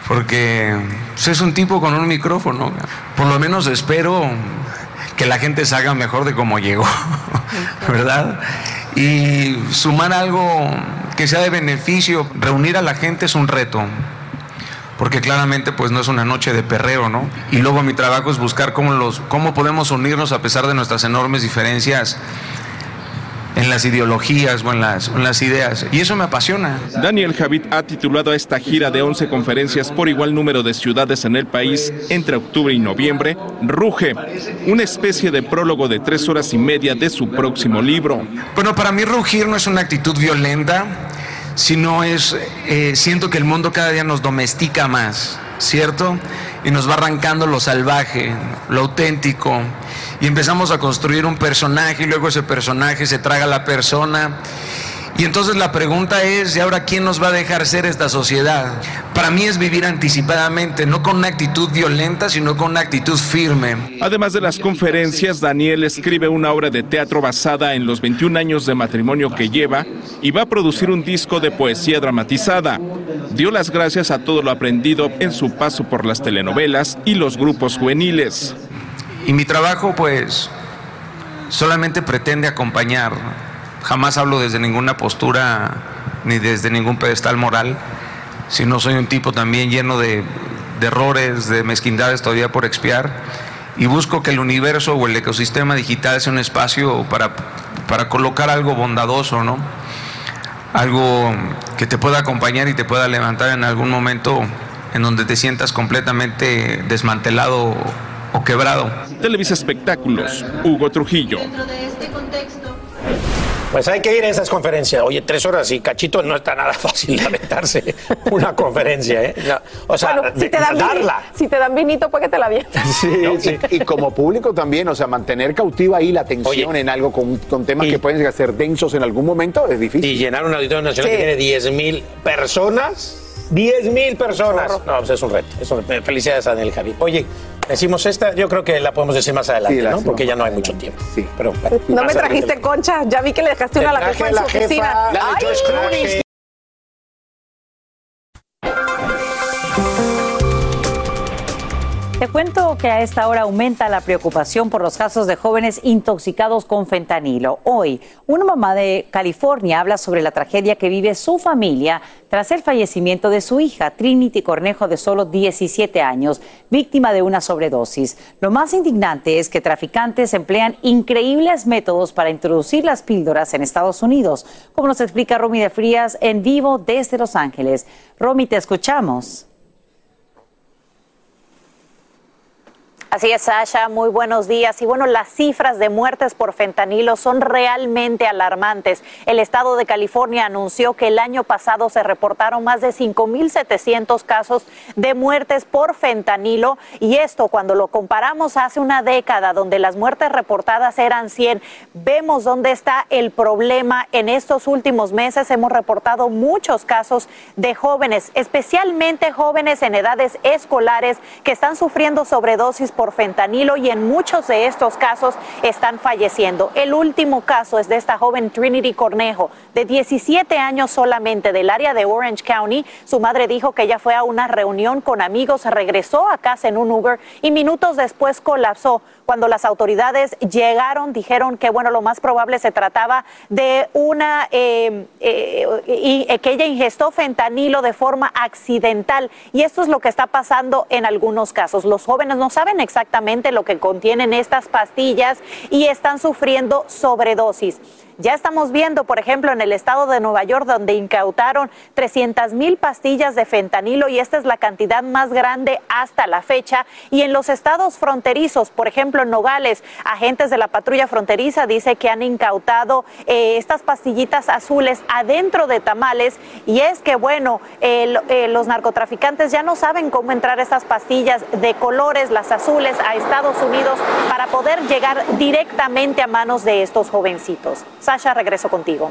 Porque pues, es un tipo con un micrófono. Por lo menos espero que la gente salga mejor de cómo llegó, [laughs] ¿verdad? Y sumar algo que sea de beneficio, reunir a la gente es un reto porque claramente pues no es una noche de perreo, ¿no? Y luego mi trabajo es buscar cómo, los, cómo podemos unirnos a pesar de nuestras enormes diferencias en las ideologías o en las, en las ideas. Y eso me apasiona. Daniel Javid ha titulado a esta gira de 11 conferencias por igual número de ciudades en el país entre octubre y noviembre, Ruge, una especie de prólogo de tres horas y media de su próximo libro. Bueno, para mí rugir no es una actitud violenta, sino es, eh, siento que el mundo cada día nos domestica más, ¿cierto? Y nos va arrancando lo salvaje, lo auténtico, y empezamos a construir un personaje y luego ese personaje se traga a la persona. Y entonces la pregunta es, ¿y ahora quién nos va a dejar ser esta sociedad? Para mí es vivir anticipadamente, no con una actitud violenta, sino con una actitud firme. Además de las conferencias, Daniel escribe una obra de teatro basada en los 21 años de matrimonio que lleva y va a producir un disco de poesía dramatizada. Dio las gracias a todo lo aprendido en su paso por las telenovelas y los grupos juveniles. Y mi trabajo, pues, solamente pretende acompañar Jamás hablo desde ninguna postura ni desde ningún pedestal moral, sino soy un tipo también lleno de, errores, de mezquindades todavía por expiar, y busco que el universo o el ecosistema digital sea un espacio para, para colocar algo bondadoso, ¿no? Algo que te pueda acompañar y te pueda levantar en algún momento en donde te sientas completamente desmantelado o quebrado. Televisa Espectáculos, Hugo Trujillo. Pues hay que ir a esas conferencias. Oye, tres horas y cachito no está nada [laughs] fácil lamentarse una conferencia, ¿eh? o sea, si, te dan darla. si te dan vinito, pues que te la avientas. Sí, sí. Y, como público también, o sea, mantener cautiva ahí la atención en algo con, temas que pueden ser densos en algún momento es difícil. Y llenar un auditorio nacional que tiene 10 mil personas. 10 mil personas. No, pues es un reto. Es un Felicidades a Daniel Javi. Oye, Decimos esta, yo creo que la podemos decir más adelante, ¿no? Porque ya no hay mucho tiempo. Sí. Pero, no me trajiste concha, ya vi que le dejaste una a la jefa en su oficina. La Te cuento que a esta hora aumenta la preocupación por los casos de jóvenes intoxicados con fentanilo. Hoy, una mamá de California habla sobre la tragedia que vive su familia tras el fallecimiento de su hija, Trinity Cornejo, de solo 17 años, víctima de una sobredosis. Lo más indignante es que traficantes emplean increíbles métodos para introducir las píldoras en Estados Unidos, como nos explica Romy de Frías en vivo desde Los Ángeles. Romy, te escuchamos. Así es, Sasha, muy buenos días. Y bueno, las cifras de muertes por fentanilo son realmente alarmantes. El estado de California anunció que el año pasado se reportaron más de 5.700 casos de muertes por fentanilo. Y esto, cuando lo comparamos hace una década, donde las muertes reportadas eran 100, vemos dónde está el problema. En estos últimos meses hemos reportado muchos casos de jóvenes, especialmente jóvenes en edades escolares, que están sufriendo sobredosis por fentanilo y en muchos de estos casos están falleciendo. El último caso es de esta joven Trinity Cornejo, de 17 años solamente del área de Orange County. Su madre dijo que ella fue a una reunión con amigos, regresó a casa en un Uber y minutos después colapsó. Cuando las autoridades llegaron, dijeron que bueno, lo más probable se trataba de una eh, eh, y, que ella ingestó fentanilo de forma accidental. Y esto es lo que está pasando en algunos casos. Los jóvenes no saben exactamente lo que contienen estas pastillas y están sufriendo sobredosis. Ya estamos viendo, por ejemplo, en el estado de Nueva York, donde incautaron 300 mil pastillas de fentanilo y esta es la cantidad más grande hasta la fecha. Y en los estados fronterizos, por ejemplo, en Nogales, agentes de la patrulla fronteriza dice que han incautado eh, estas pastillitas azules adentro de tamales. Y es que, bueno, eh, los narcotraficantes ya no saben cómo entrar estas pastillas de colores, las azules, a Estados Unidos para poder llegar directamente a manos de estos jovencitos. Sasha, regreso contigo.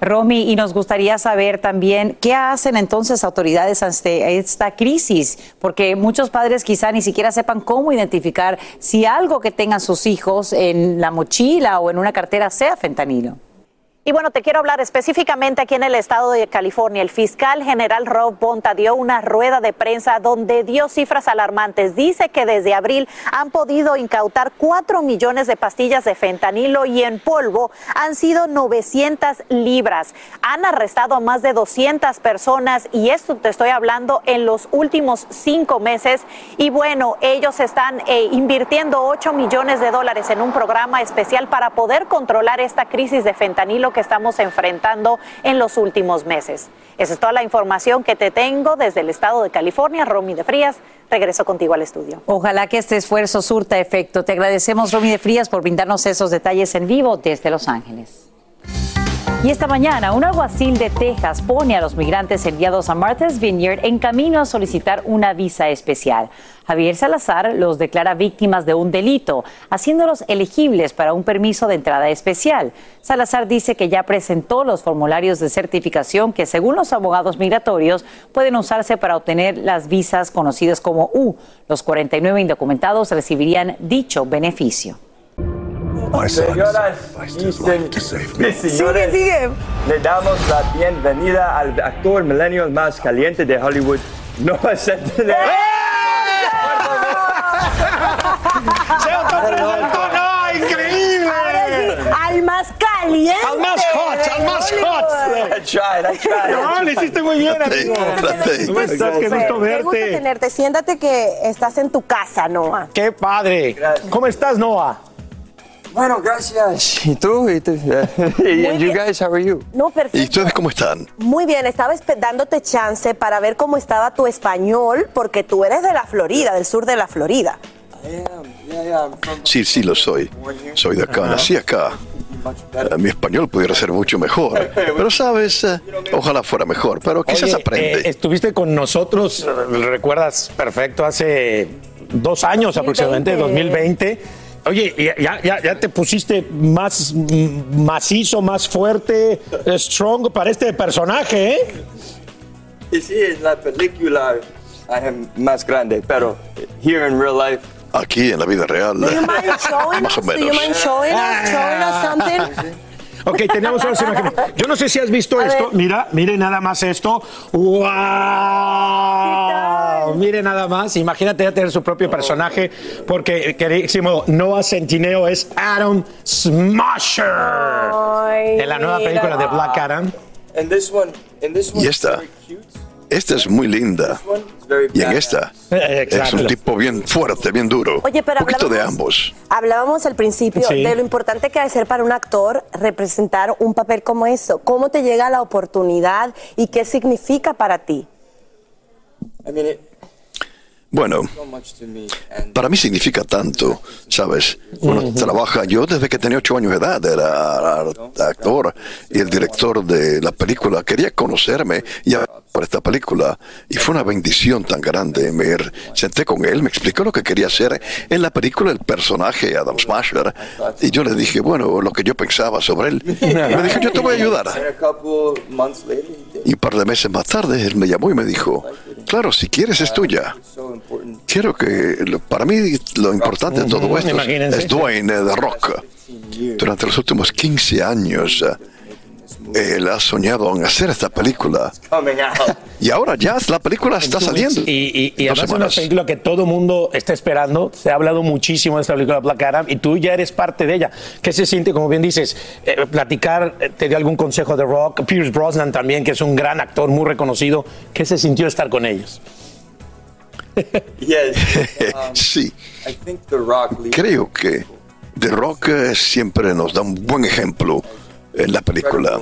Romy, y nos gustaría saber también qué hacen entonces autoridades ante esta crisis, porque muchos padres quizá ni siquiera sepan cómo identificar si algo que tengan sus hijos en la mochila o en una cartera sea fentanilo. Y bueno, te quiero hablar específicamente aquí en el estado de California. El fiscal general Rob Bonta dio una rueda de prensa donde dio cifras alarmantes. Dice que desde abril han podido incautar 4 millones de pastillas de fentanilo y en polvo han sido 900 libras. Han arrestado a más de 200 personas y esto te estoy hablando en los últimos cinco meses. Y bueno, ellos están eh, invirtiendo 8 millones de dólares en un programa especial para poder controlar esta crisis de fentanilo que estamos enfrentando en los últimos meses. Esa es toda la información que te tengo desde el estado de California. Romy de Frías, regreso contigo al estudio. Ojalá que este esfuerzo surta efecto. Te agradecemos, Romy de Frías, por brindarnos esos detalles en vivo desde Los Ángeles. Y esta mañana, un alguacil de Texas pone a los migrantes enviados a Martha's Vineyard en camino a solicitar una visa especial. Javier Salazar los declara víctimas de un delito, haciéndolos elegibles para un permiso de entrada especial. Salazar dice que ya presentó los formularios de certificación que, según los abogados migratorios, pueden usarse para obtener las visas conocidas como U. Los 49 indocumentados recibirían dicho beneficio. Señoras y y señores, [laughs] le damos la bienvenida al actor millennial más caliente de Hollywood, Noah Centineo. [laughs] ¡Se autopresentó! ¡No! ¡Increíble! Al más caliente. Al más hot, al más hot. I tried, I tried. No, lo hiciste muy bien, amigo. ¿Cómo estás? Qué gusto Qué gusto verte. tenerte. Siéntate que estás en tu casa, Noah. Qué padre. ¿Cómo estás, Noah? Bueno, gracias. ¿Y tú? ¿Y tú? And [laughs] you guys, how are you? No, perfecto. ¿Y ustedes cómo están? Muy bien, estaba dándote chance para ver cómo estaba tu español, porque tú eres de la Florida, del sur de la Florida. Sí, sí, lo soy. Soy de acá, nací acá. Eh, Mi español pudiera ser mucho mejor. Pero, ¿sabes? Eh, Ojalá fuera mejor, pero quizás Oye, aprende. eh, estuviste con nosotros, eh, recuerdas perfecto, hace dos años aproximadamente, 2020. Oye, y ya, ya, ya te pusiste más macizo, más fuerte, eh, strong para este personaje, ¿eh? Y sí, en la película I am más grande, pero here in real life. Aquí en la vida real, Do you mind showing [laughs] más o us? Do you mind showing us, showing us something? Ok, tenemos unas imágenes. Yo no sé si has visto esto. Mira, mire nada más esto. ¡Wow! Mire nada más. Imagínate ya tener su propio personaje, porque queridísimo Noah Centineo es Adam Smasher. en la nueva película de Black Adam. And this one, and this one Y esta, esta es muy linda. Y en esta, es un tipo bien fuerte, bien duro. Oye, pero un poquito de ambos. Hablábamos al principio Sí. de lo importante que ha de ser para un actor representar un papel como eso. ¿Cómo te llega la oportunidad y qué significa para ti? I mean, it Bueno, para mí significa tanto, ¿sabes? Uno trabaja, yo desde que tenía ocho años de edad era actor y el director de la película quería conocerme y hablar por esta película y fue una bendición tan grande. Me senté con él, me explicó lo que quería hacer en la película, el personaje Adam Smasher y yo le dije, bueno, lo que yo pensaba sobre él. Me dijo, yo te voy a ayudar. Y un par de meses más tarde él me llamó y me dijo, claro, si quieres es tuya. Quiero que, para mí, lo importante de todo esto es- imagínense. es Dwayne The Rock. Durante los últimos 15 años, eh, él ha soñado en hacer esta película. Coming [laughs] out. Y ahora ya la película está saliendo. Y, y, y además es una película que todo mundo está esperando. Se ha hablado muchísimo de esta película Black Adam y tú ya eres parte de ella. ¿Qué se siente, como bien dices, eh, platicar? eh, ¿Te dio algún consejo de Rock? Pierce Brosnan también, que es un gran actor muy reconocido. ¿Qué se sintió estar con ellos? [laughs] Um, Sí, creo que The Rock eh, siempre nos da un buen ejemplo en la película.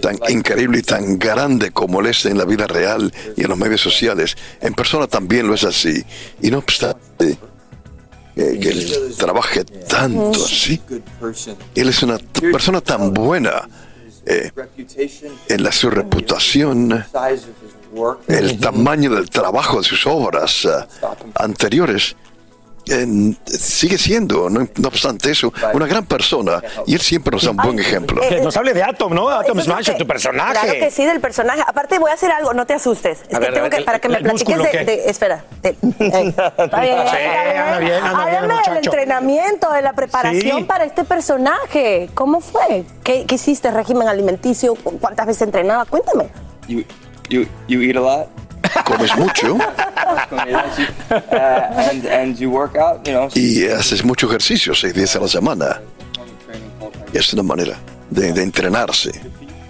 tan increíble y tan grande como él es en la vida real y en los medios sociales, en persona también lo es así. Y no obstante eh, que él trabaje tanto así, él es una persona tan buena eh, en su reputación, el tamaño del trabajo de sus obras eh, anteriores. Eh, sigue siendo, no, no obstante eso, una gran persona y él siempre nos da un buen ejemplo. Que nos hable de Atom, ¿no? Atom Smasher, que- tu personaje. Claro que sí, del personaje. Aparte, voy a hacer algo, no te asustes. Es A que ver, tengo que, el- para que me el platiques músculo, de, Espera. de- eh, [laughs] está bien, Sí, anda bien, anda bien, el Háblame del entrenamiento, de la preparación Sí. para este personaje. ¿Cómo fue? ¿Qué, qué hiciste? ¿Régimen alimenticio? ¿Cuántas veces entrenaba? Cuéntame. You, you, you eat a lot. Comes mucho uh, y haces mucho ejercicio, seis días a la semana. Es una manera de, de entrenarse.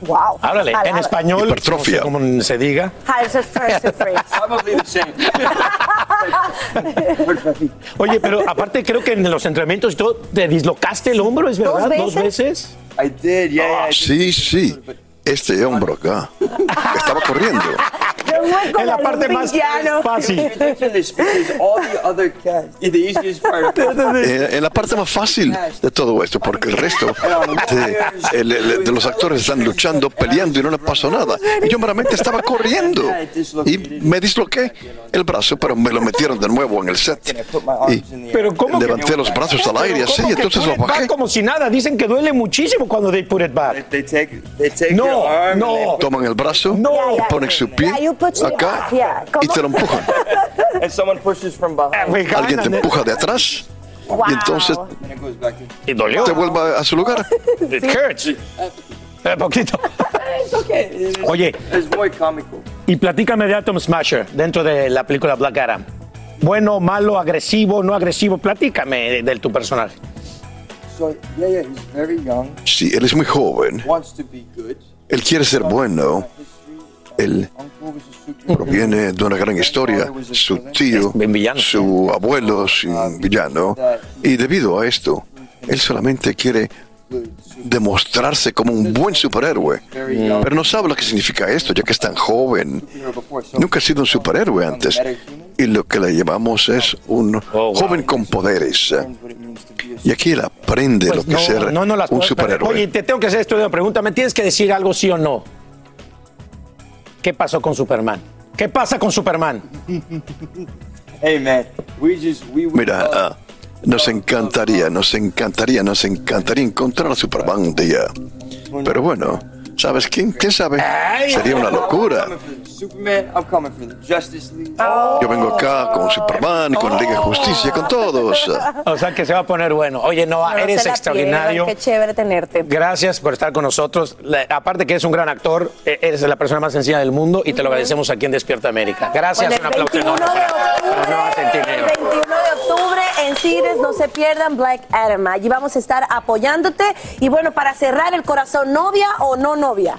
Wow. Háblale, en español, Hipertrofia. no sé cómo se diga. [laughs] Same. [laughs] Oye, pero aparte creo que en los entrenamientos y todo, te dislocaste el hombro, ¿es verdad? ¿Dos veces? I did, yeah, yeah. I Sí, sí. Este hombro acá. Estaba corriendo. [laughs] En la parte más fácil. Eh, en la parte más fácil de todo esto, porque el resto [laughs] de, el- el- de los actores están luchando, peleando y no les pasó nada. Y yo meramente estaba corriendo y me disloqué el brazo, pero me lo metieron de nuevo en el set. Y Pero ¿cómo que- levanté los brazos al aire así, ¿Cómo que entonces lo bajé. como si nada. Dicen que duele muchísimo cuando they put it back. They take, they take No, no. Toman el brazo, ponen su pie acá y te lo empujan. [laughs] and someone pushes from behind. Alguien te empuja de atrás y entonces. Y dolió. te vuelve a su lugar. It hurts. Un poquito. [laughs] Okay. Oye, it's muy cómico. y platícame de Atom Smasher dentro de la película Black Adam. Bueno, malo, agresivo, no agresivo. Platícame de, de tu personaje. Sí, él es muy joven, wants to be good. él quiere ser bueno, él proviene de una gran historia, su tío, su abuelo, es un villano, y debido a esto, él solamente quiere demostrarse como un buen superhéroe, pero no sabe lo que significa esto, ya que es tan joven, nunca ha sido un superhéroe antes, y lo que le llamamos es un joven con poderes, y aquí él aprende lo que es ser Pues no, no las un superhéroe. Oye, te tengo que hacer esto de una pregunta. ¿Me tienes que decir algo sí o no? ¿Qué pasó con Superman? ¿Qué pasa con Superman? Hey, man, we just, we would Mira, ah, nos encantaría, nos encantaría, nos encantaría encontrar a Superman un día. Pero bueno, ¿sabes quién? ¿Quién sabe? Sería una locura. Superman, I'm coming for the Justice League. Yo vengo acá con Superman, con la Liga de Justicia, con todos. O sea que se va a poner bueno. Oye, Noah, No eres extraordinario. Qué chévere tenerte. Gracias por estar con nosotros. La- aparte que eres un gran actor, eh, eres la persona más sencilla del mundo y te lo agradecemos aquí en Despierta América. Gracias, Bueno, un aplauso 21 enorme de para- para Noah El Centineo. 21 de octubre en Cines, no se pierdan Black Adam. Allí vamos a estar apoyándote. Y bueno, para cerrar el corazón, ¿novia o no novia?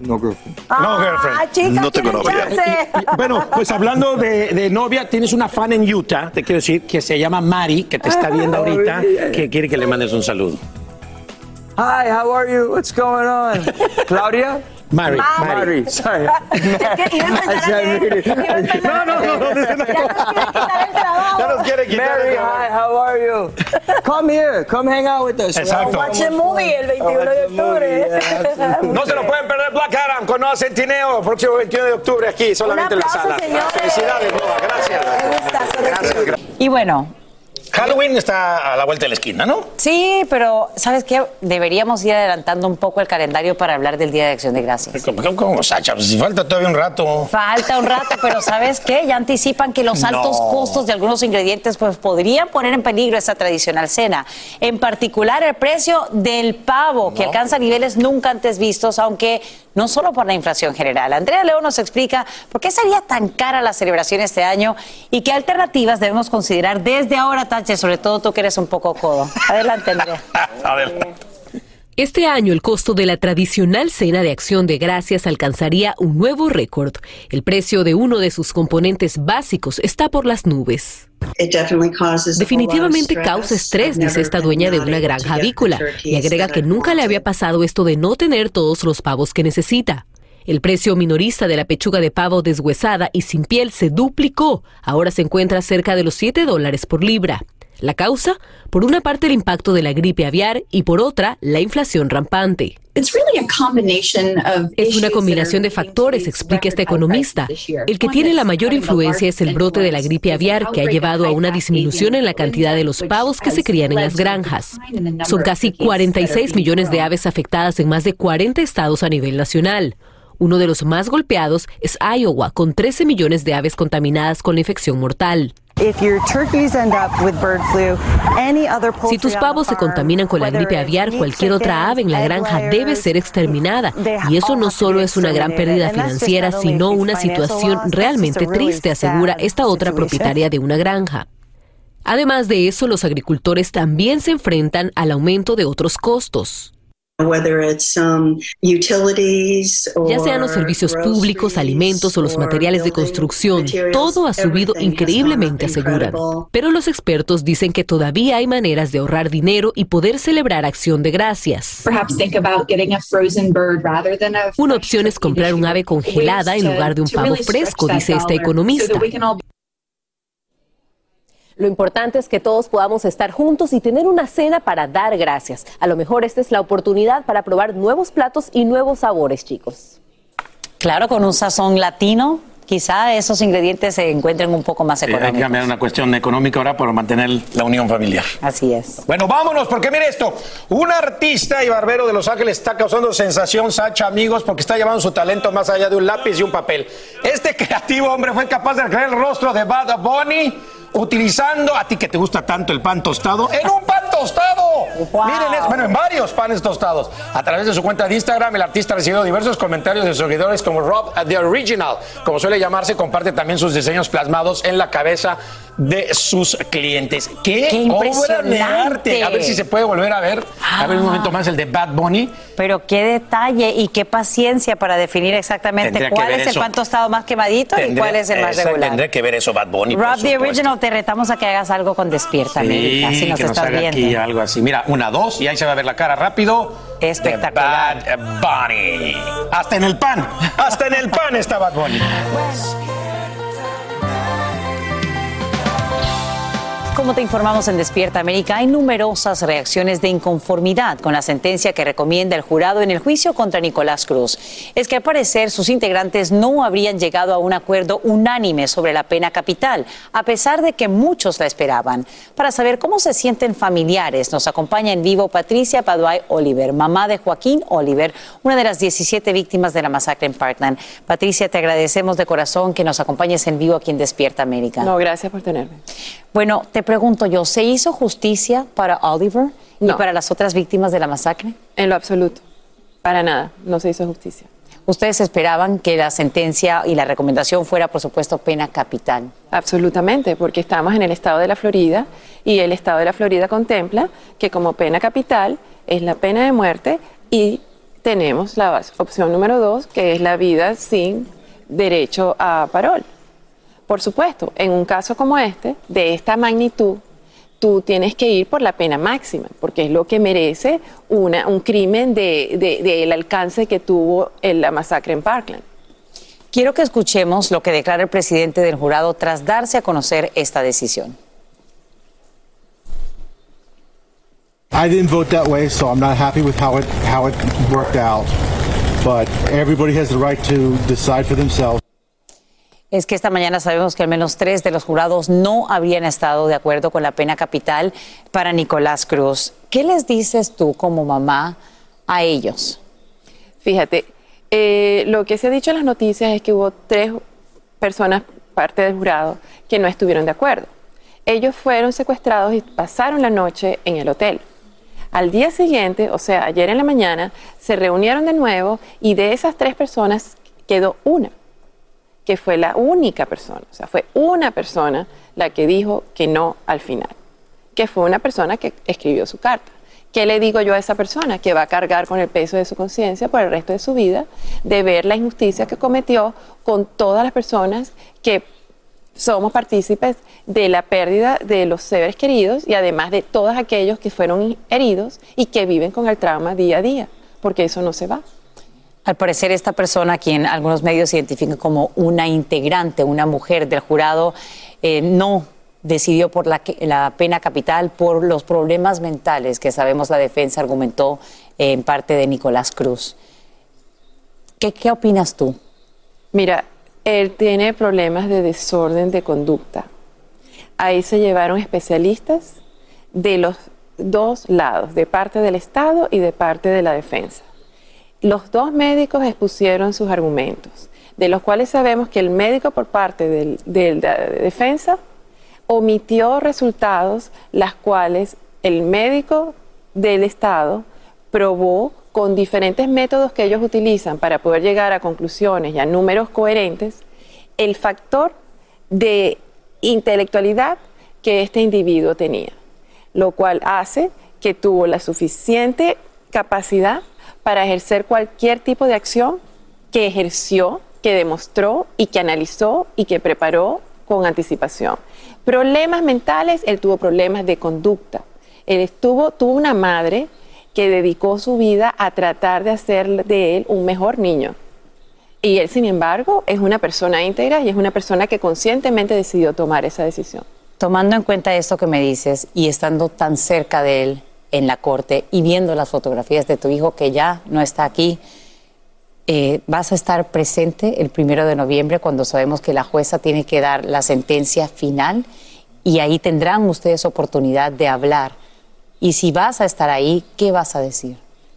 No girlfriend. No, girlfriend. Ah, chicas, No tengo tienen novia. chance. Y- y- Bueno, pues hablando de, de novia, tienes una fan en Utah, te quiero decir, que se llama Mari, que te está viendo ahorita, que quiere que le mandes un saludo. Hi, how are you? What's going on? [laughs] Claudia? Mari. Mari, [laughs] sorry. Es que iba a empezar a [laughs] leer, iba a empezar [laughs] No, no, no, no, no, no. Ya nos quiere quitar el trabajo. Ya nos quiere quitar Mary, el trabajo. hi, how are you? Come here, come hang out with us. Exacto. Watch the movie el 21 de octubre. No se lo pueden perder Black Adam con Noah Centineo, próximo 21 de octubre aquí, solamente en la aplauso, sala. señores. Felicidades, Noah, gracias. Gracias, gracias. Y bueno, Halloween está a la vuelta de la esquina, ¿no? sí, pero ¿sabes qué? Deberíamos ir adelantando un poco el calendario para hablar del Día de Acción de Gracias. ¿Cómo, cómo, cómo, Sacha? Pues si falta todavía un rato. Falta un rato, pero ¿sabes qué? Ya anticipan que los altos No. costos de algunos ingredientes pues, podrían poner en peligro esa tradicional cena. En particular, el precio del pavo, que alcanza niveles nunca antes vistos, aunque no solo por la inflación general. Andrea León nos explica por qué sería tan cara la celebración este año y qué alternativas debemos considerar desde ahora, Tache, sobre todo tú que eres un poco codo. Adelante, Andrea. [laughs] A ver. Este año el costo de la tradicional cena de acción de gracias alcanzaría un nuevo récord. El precio de uno de sus componentes básicos está por las nubes. Definitivamente causa estrés, dice esta dueña de una granja avícola, y agrega que nunca le había pasado esto de no tener todos los pavos que necesita. El precio minorista de la pechuga de pavo deshuesada y sin piel se duplicó. Ahora se encuentra cerca de los 7 dólares por libra. La causa, por una parte el impacto de la gripe aviar y por otra la inflación rampante. Es una combinación de factores, explica este economista. El que tiene la mayor influencia es el brote de la gripe aviar, que ha llevado a una disminución en la cantidad de los pavos que se crían en las granjas. Son casi 46 millones de aves afectadas en más de 40 estados a nivel nacional. Uno de los más golpeados es Iowa, con 13 millones de aves contaminadas con la infección mortal. Si tus pavos se contaminan con la gripe aviar, cualquier otra ave en la granja debe ser exterminada. Y eso no solo es una gran pérdida financiera, sino una situación realmente triste, asegura esta otra propietaria de una granja. Además de eso, los agricultores también se enfrentan al aumento de otros costos. Ya sean los servicios públicos, alimentos o los materiales de construcción, todo ha subido increíblemente, aseguran. Pero los expertos dicen que todavía hay maneras de ahorrar dinero y poder celebrar acción de gracias. Una opción es comprar un ave congelada en lugar de un pavo fresco, dice esta economista. Lo importante es que todos podamos estar juntos y tener una cena para dar gracias. A lo mejor esta es la oportunidad para probar nuevos platos y nuevos sabores, chicos. Claro, con un sazón latino, quizá esos ingredientes se encuentren un poco más económicos. hay que cambiar una cuestión económica ahora para mantener la unión familiar. Así es. Bueno, vámonos, porque mire esto. Un artista y barbero de Los Ángeles está causando sensación, Sacha, amigos, porque está llevando su talento más allá de un lápiz y un papel. Este creativo hombre fue capaz de crear el rostro de Bad Bunny utilizando a ti que te gusta tanto el pan tostado en un pan tostado. Miren, es, bueno, en varios panes tostados. A través de su cuenta de Instagram, el artista ha recibido diversos comentarios de seguidores como Rob The Original, como suele llamarse, comparte también sus diseños plasmados en la cabeza de sus clientes. ¡Qué, obra de arte! A ver si se puede volver a ver. A ver un momento más el de Bad Bunny. Pero qué detalle y qué paciencia para definir exactamente cuál es el pan tostado más quemadito y cuál es el más regular. Tendré que ver eso Bad Bunny. Rob The Original, te retamos a que hagas algo con Despierta América, si nos que estás nos viendo. Aquí algo así. Mira, una, dos y ahí se va a ver la cara rápido. Espectacular. Bad Bunny. Hasta en el pan. Hasta en el pan está Bad Bunny. Como te informamos en Despierta América, hay numerosas reacciones de inconformidad con la sentencia que recomienda el jurado en el juicio contra Nicolás Cruz. Es que al parecer sus integrantes no habrían llegado a un acuerdo unánime sobre la pena capital, a pesar de que muchos la esperaban. Para saber cómo se sienten familiares, nos acompaña en vivo Patricia Paduay Oliver, mamá de Joaquín Oliver, una de las 17 víctimas de la masacre en Parkland. Patricia, te agradecemos de corazón que nos acompañes en vivo aquí en Despierta América. No, gracias por tenerme. Bueno, te pregunto yo, ¿se hizo justicia para Oliver y para las otras víctimas de la masacre? En lo absoluto. Para nada, no se hizo justicia. Ustedes esperaban que la sentencia y la recomendación fuera, por supuesto, pena capital. Absolutamente, porque estamos en el estado de la Florida y el estado de la Florida contempla que como pena capital es la pena de muerte y tenemos la opción número dos, que es la vida sin derecho a parol. Por supuesto, en un caso como este, de esta magnitud, tú tienes que ir por la pena máxima, porque es lo que merece una, un crimen del de, de, alcance que tuvo en la masacre en Parkland. Quiero que escuchemos lo que declara el presidente del jurado tras darse a conocer esta decisión. I didn't vote that way, so I'm not happy with how it how it worked out. But everybody has the right to decide for themselves. Es que esta mañana sabemos que al menos tres de los jurados no habrían estado de acuerdo con la pena capital para Nicolás Cruz. ¿Qué les dices tú como mamá a ellos? Fíjate, eh, lo que se ha dicho en las noticias es que hubo tres personas, parte del jurado, que no estuvieron de acuerdo. Ellos fueron secuestrados y pasaron la noche en el hotel. Al día siguiente, o sea, ayer en la mañana, se reunieron de nuevo y de esas tres personas quedó una que fue la única persona, o sea, fue una persona la que dijo que no al final, que fue una persona que escribió su carta. ¿Qué le digo yo a esa persona? Que va a cargar con el peso de su conciencia por el resto de su vida, de ver la injusticia que cometió con todas las personas que somos partícipes de la pérdida de los seres queridos y además de todos aquellos que fueron heridos y que viven con el trauma día a día, porque eso no se va. Al parecer, esta persona, quien algunos medios identifican como una integrante, una mujer del jurado, eh, no decidió por la, la, pena capital por los problemas mentales que sabemos la defensa argumentó en parte de Nicolás Cruz. ¿Qué, qué opinas tú? Mira, él tiene problemas de desorden de conducta. Ahí se llevaron especialistas de los dos lados, de parte del Estado y de parte de la defensa. Los dos médicos expusieron sus argumentos, de los cuales sabemos que el médico por parte de la defensa omitió resultados, las cuales el médico del Estado probó con diferentes métodos que ellos utilizan para poder llegar a conclusiones y a números coherentes, el factor de intelectualidad que este individuo tenía, lo cual hace que tuvo la suficiente capacidad para ejercer cualquier tipo de acción que ejerció, que demostró y que analizó y que preparó con anticipación. Problemas mentales, él tuvo problemas de conducta. Él estuvo, tuvo una madre que dedicó su vida a tratar de hacer de él un mejor niño. Y él, sin embargo, es una persona íntegra y es una persona que conscientemente decidió tomar esa decisión. Tomando en cuenta esto que me dices y estando tan cerca de él en la corte y viendo las fotografías de tu hijo que ya no está aquí, eh, ¿vas a estar presente el primero de noviembre cuando sabemos que la jueza tiene que dar la sentencia final? Y ahí tendrán ustedes oportunidad de hablar. Y si vas a estar ahí, ¿qué vas a decir?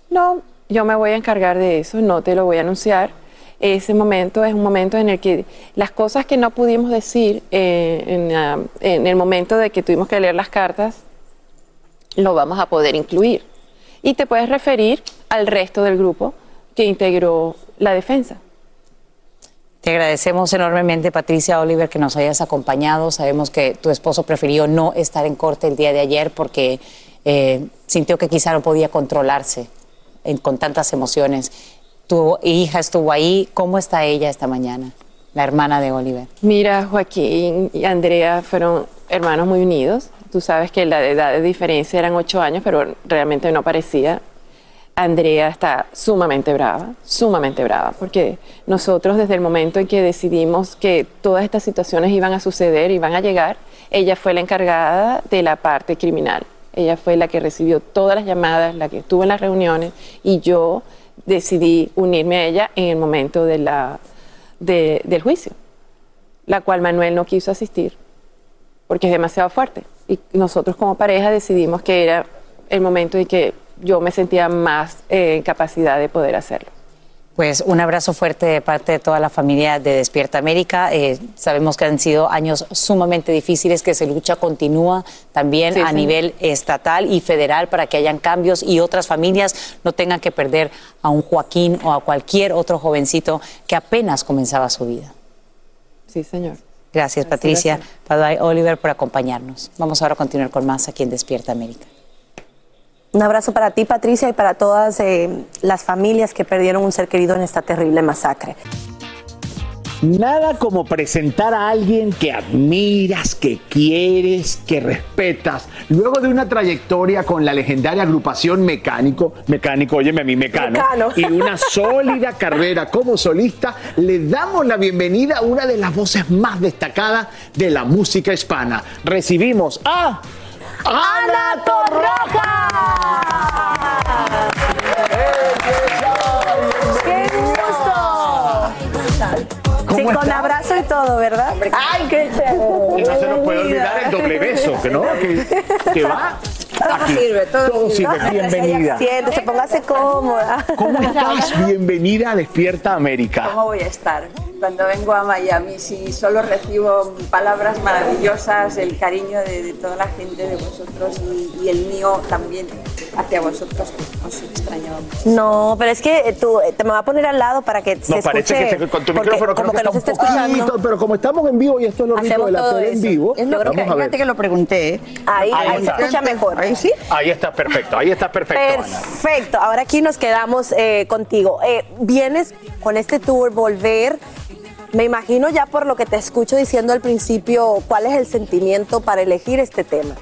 No, yo me voy a encargar de eso, no te lo voy a anunciar ese momento es un momento en el que las cosas que no pudimos decir eh, en, el momento de que tuvimos que leer las cartas, lo vamos a poder incluir. Y te puedes referir al resto del grupo que integró la defensa. Te agradecemos enormemente, Patricia Oliver, que nos hayas acompañado. Sabemos que tu esposo prefirió no estar en corte el día de ayer porque eh, sintió que quizá no podía controlarse con tantas emociones. Tu hija estuvo ahí. ¿Cómo está ella esta mañana? La hermana de Oliver. Mira, Joaquín y Andrea fueron hermanos muy unidos. Tú sabes que la edad de diferencia eran ocho años, pero realmente no parecía. Andrea está sumamente brava, sumamente brava, porque nosotros desde el momento en que decidimos que todas estas situaciones iban a suceder, iban a llegar, ella fue la encargada de la parte criminal. Ella fue la que recibió todas las llamadas, la que estuvo en las reuniones y yo decidí unirme a ella en el momento de la, del juicio, la cual Manuel no quiso asistir porque es demasiado fuerte. Y nosotros como pareja decidimos que era el momento en que yo me sentía más eh, en capacidad de poder hacerlo. Pues un abrazo fuerte de parte de toda la familia de Despierta América. Eh, sabemos que han sido años sumamente difíciles, que se lucha continúa también a nivel estatal y federal para que hayan cambios y otras familias no tengan que perder a un Joaquín o a cualquier otro jovencito que apenas comenzaba su vida. Sí, señor. Gracias, Patricia. Padre Oliver, por acompañarnos. Vamos ahora a continuar con más aquí en Despierta América. Un abrazo para ti, Patricia, y para todas eh, las familias que perdieron un ser querido en esta terrible masacre. Nada como presentar a alguien que admiras, que quieres, que respetas. Luego de una trayectoria con la legendaria agrupación Mecánico, Mecánico, óyeme a mí, Mecano, y una sólida [laughs] carrera como solista, le damos la bienvenida a una de las voces más destacadas de la música hispana. Recibimos a Ana Torroja. Sí, con abrazo y todo, ¿verdad? ¡Ay, qué chévere! Y no se nos puede olvidar el doble beso, ¿que no? Que, que va todo sirve, todo, sirve. Bienvenida. Siéntese, póngase cómoda. ¿Cómo estás? Bienvenida a Despierta América. ¿Cómo voy a estar? Cuando vengo a Miami, si solo recibo palabras maravillosas, el cariño de, toda la gente de vosotros y, el mío también hacia vosotros, os extraño No, pero es que tú eh, te me va a poner al lado para que se escuche. parece que con tu micrófono como que, que, está escuchando. Pero como estamos en vivo y esto es lo rico de la en vivo, es lo vamos que, a ver. que lo pregunté. Ahí, ahí, se escucha mejor. Ahí sí. Ahí está perfecto, ahí está perfecto. Perfecto. Ahora aquí nos quedamos eh, contigo. Eh, vienes con este tour, volver. Me imagino ya por lo que te escucho diciendo al principio, ¿cuál es el sentimiento para elegir este tema?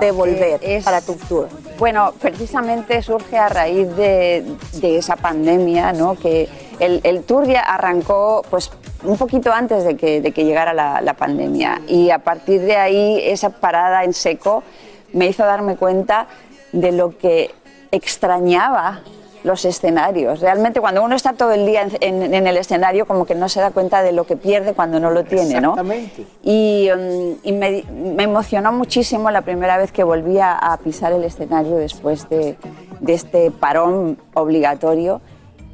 de volver para tu tour. Bueno, precisamente surge a raíz de, esa pandemia, ¿no? Que el, el, tour ya arrancó pues un poquito antes de que, de que llegara la, la pandemia. Y a partir de ahí, esa parada en seco me hizo darme cuenta de lo que extrañaba los escenarios. Realmente cuando uno está todo el día en, en- en el escenario como que no se da cuenta de lo que pierde cuando no lo tiene, ¿no? Exactamente. Y, mm, y me, me emocionó muchísimo la primera vez que volví a, a pisar el escenario después de, de este parón obligatorio.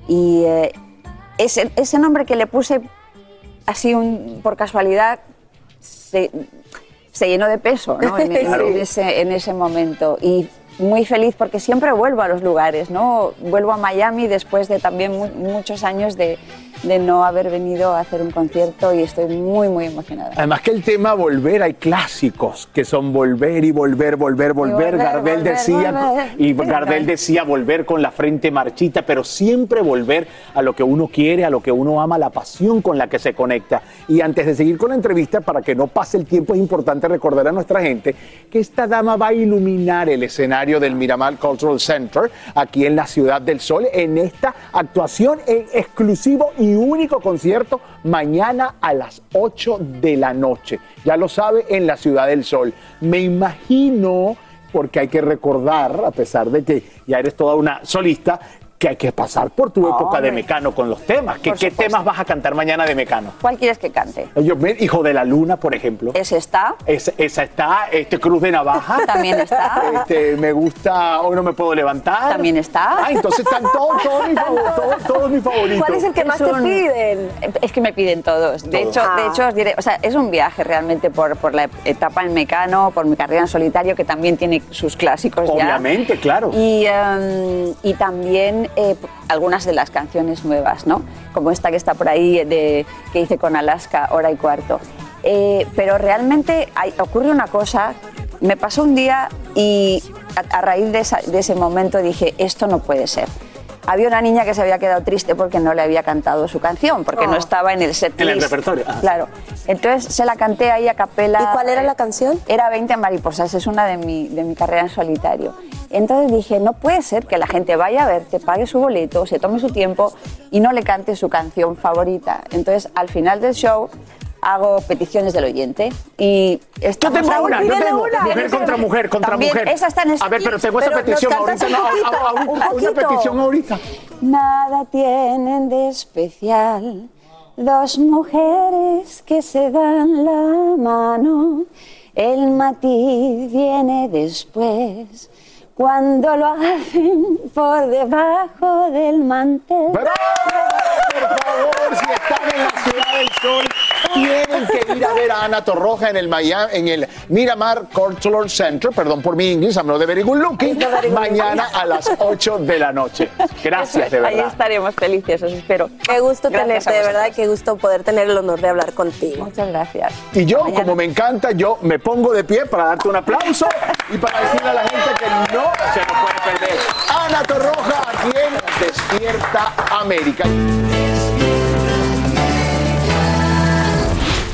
Y eh, ese, ese nombre que le puse así un- por casualidad se, se llenó de peso ¿no? [laughs] en, en- Claro. en ese, en ese momento. Y muy feliz porque siempre vuelvo a los lugares, ¿no? Vuelvo a Miami después de también mu- muchos años de, de no haber venido a hacer un concierto y estoy muy, muy emocionada. Además que el tema volver, hay clásicos que son volver y volver, volver, volver. volver, Gardel volver, decía volver. y Gardel decía volver con la frente marchita, pero siempre volver a lo que uno quiere, a lo que uno ama, la pasión con la que se conecta. Y antes de seguir con la entrevista, para que no pase el tiempo, es importante recordar a nuestra gente que esta dama va a iluminar el escenario del Miramar Cultural Center aquí en la Ciudad del Sol en esta actuación en exclusivo y único concierto mañana a las 8 de la noche. Ya lo sabe, en la Ciudad del Sol. Me imagino, porque hay que recordar, a pesar de que ya eres toda una solista, que hay que pasar por tu época de. Mecano con los temas. ¿Qué, qué temas vas a cantar mañana de Mecano? ¿Cuál quieres que cante? Yo, me- Hijo de la Luna, por ejemplo. Ese está. Esa, esa está, este Cruz de Navaja. [laughs] También está. Este, me gusta Hoy no me puedo levantar. También está. Ah, entonces están todos, todos, mis, favor- [laughs] todos, todos mis favoritos. Es un- piden? Es que me piden todos. De Todos. hecho, Ah. de hecho os diré, o sea, es un viaje realmente por, por la etapa en Mecano, por mi carrera en solitario, que también tiene sus clásicos ya. Obviamente, claro. Y, em, y también eh, algunas de las canciones nuevas, ¿no? Como esta que está por ahí, de, que hice con Alaska, hora y cuarto. Eh, pero realmente hay- ocurre una cosa, me pasó un día y a, a raíz de, esa- de ese momento dije, esto no puede ser. Había una niña que se había quedado triste porque no le había cantado su canción, porque no Oh. estaba en el set En el repertorio. Ah. Claro. Entonces se la canté ahí a capela. ¿Y cuál era la canción? Era 20 mariposas, es una de mi, de mi carrera en solitario. Entonces dije, no puede ser que la gente vaya a verte, pague su boleto, se tome su tiempo y no le cante su canción favorita. Entonces al final del show hago peticiones del oyente y Yo estamos tengo una, yo tengo. una. Mujer contra mujer, contra También, mujer. Esa está en A ver, pero tengo esa pero nos petición ahorita. un no, poquito, a- a- un una poquito. petición ahorita. Nada tienen de especial dos mujeres que se dan la mano. El matiz viene después cuando lo hacen por debajo del mantel. ¡Bravo! Por favor, si están en la Ciudad del Sol, tienen que ir a ver a Ana Torroja en el, Miami, en el Miramar Cultural Center, perdón por mi inglés, I'm not very good looking, mañana a las 8 de la noche. Gracias, de Ahí verdad. estaremos felices, os espero. Qué gusto Gracias tenerte, de verdad, qué gusto poder tener el honor de hablar contigo. Muchas gracias. Y yo, como me encanta, yo me pongo de pie para darte un aplauso y para decirle a la gente que no se nos puede perder. Ana Torroja, aquí en Despierta América.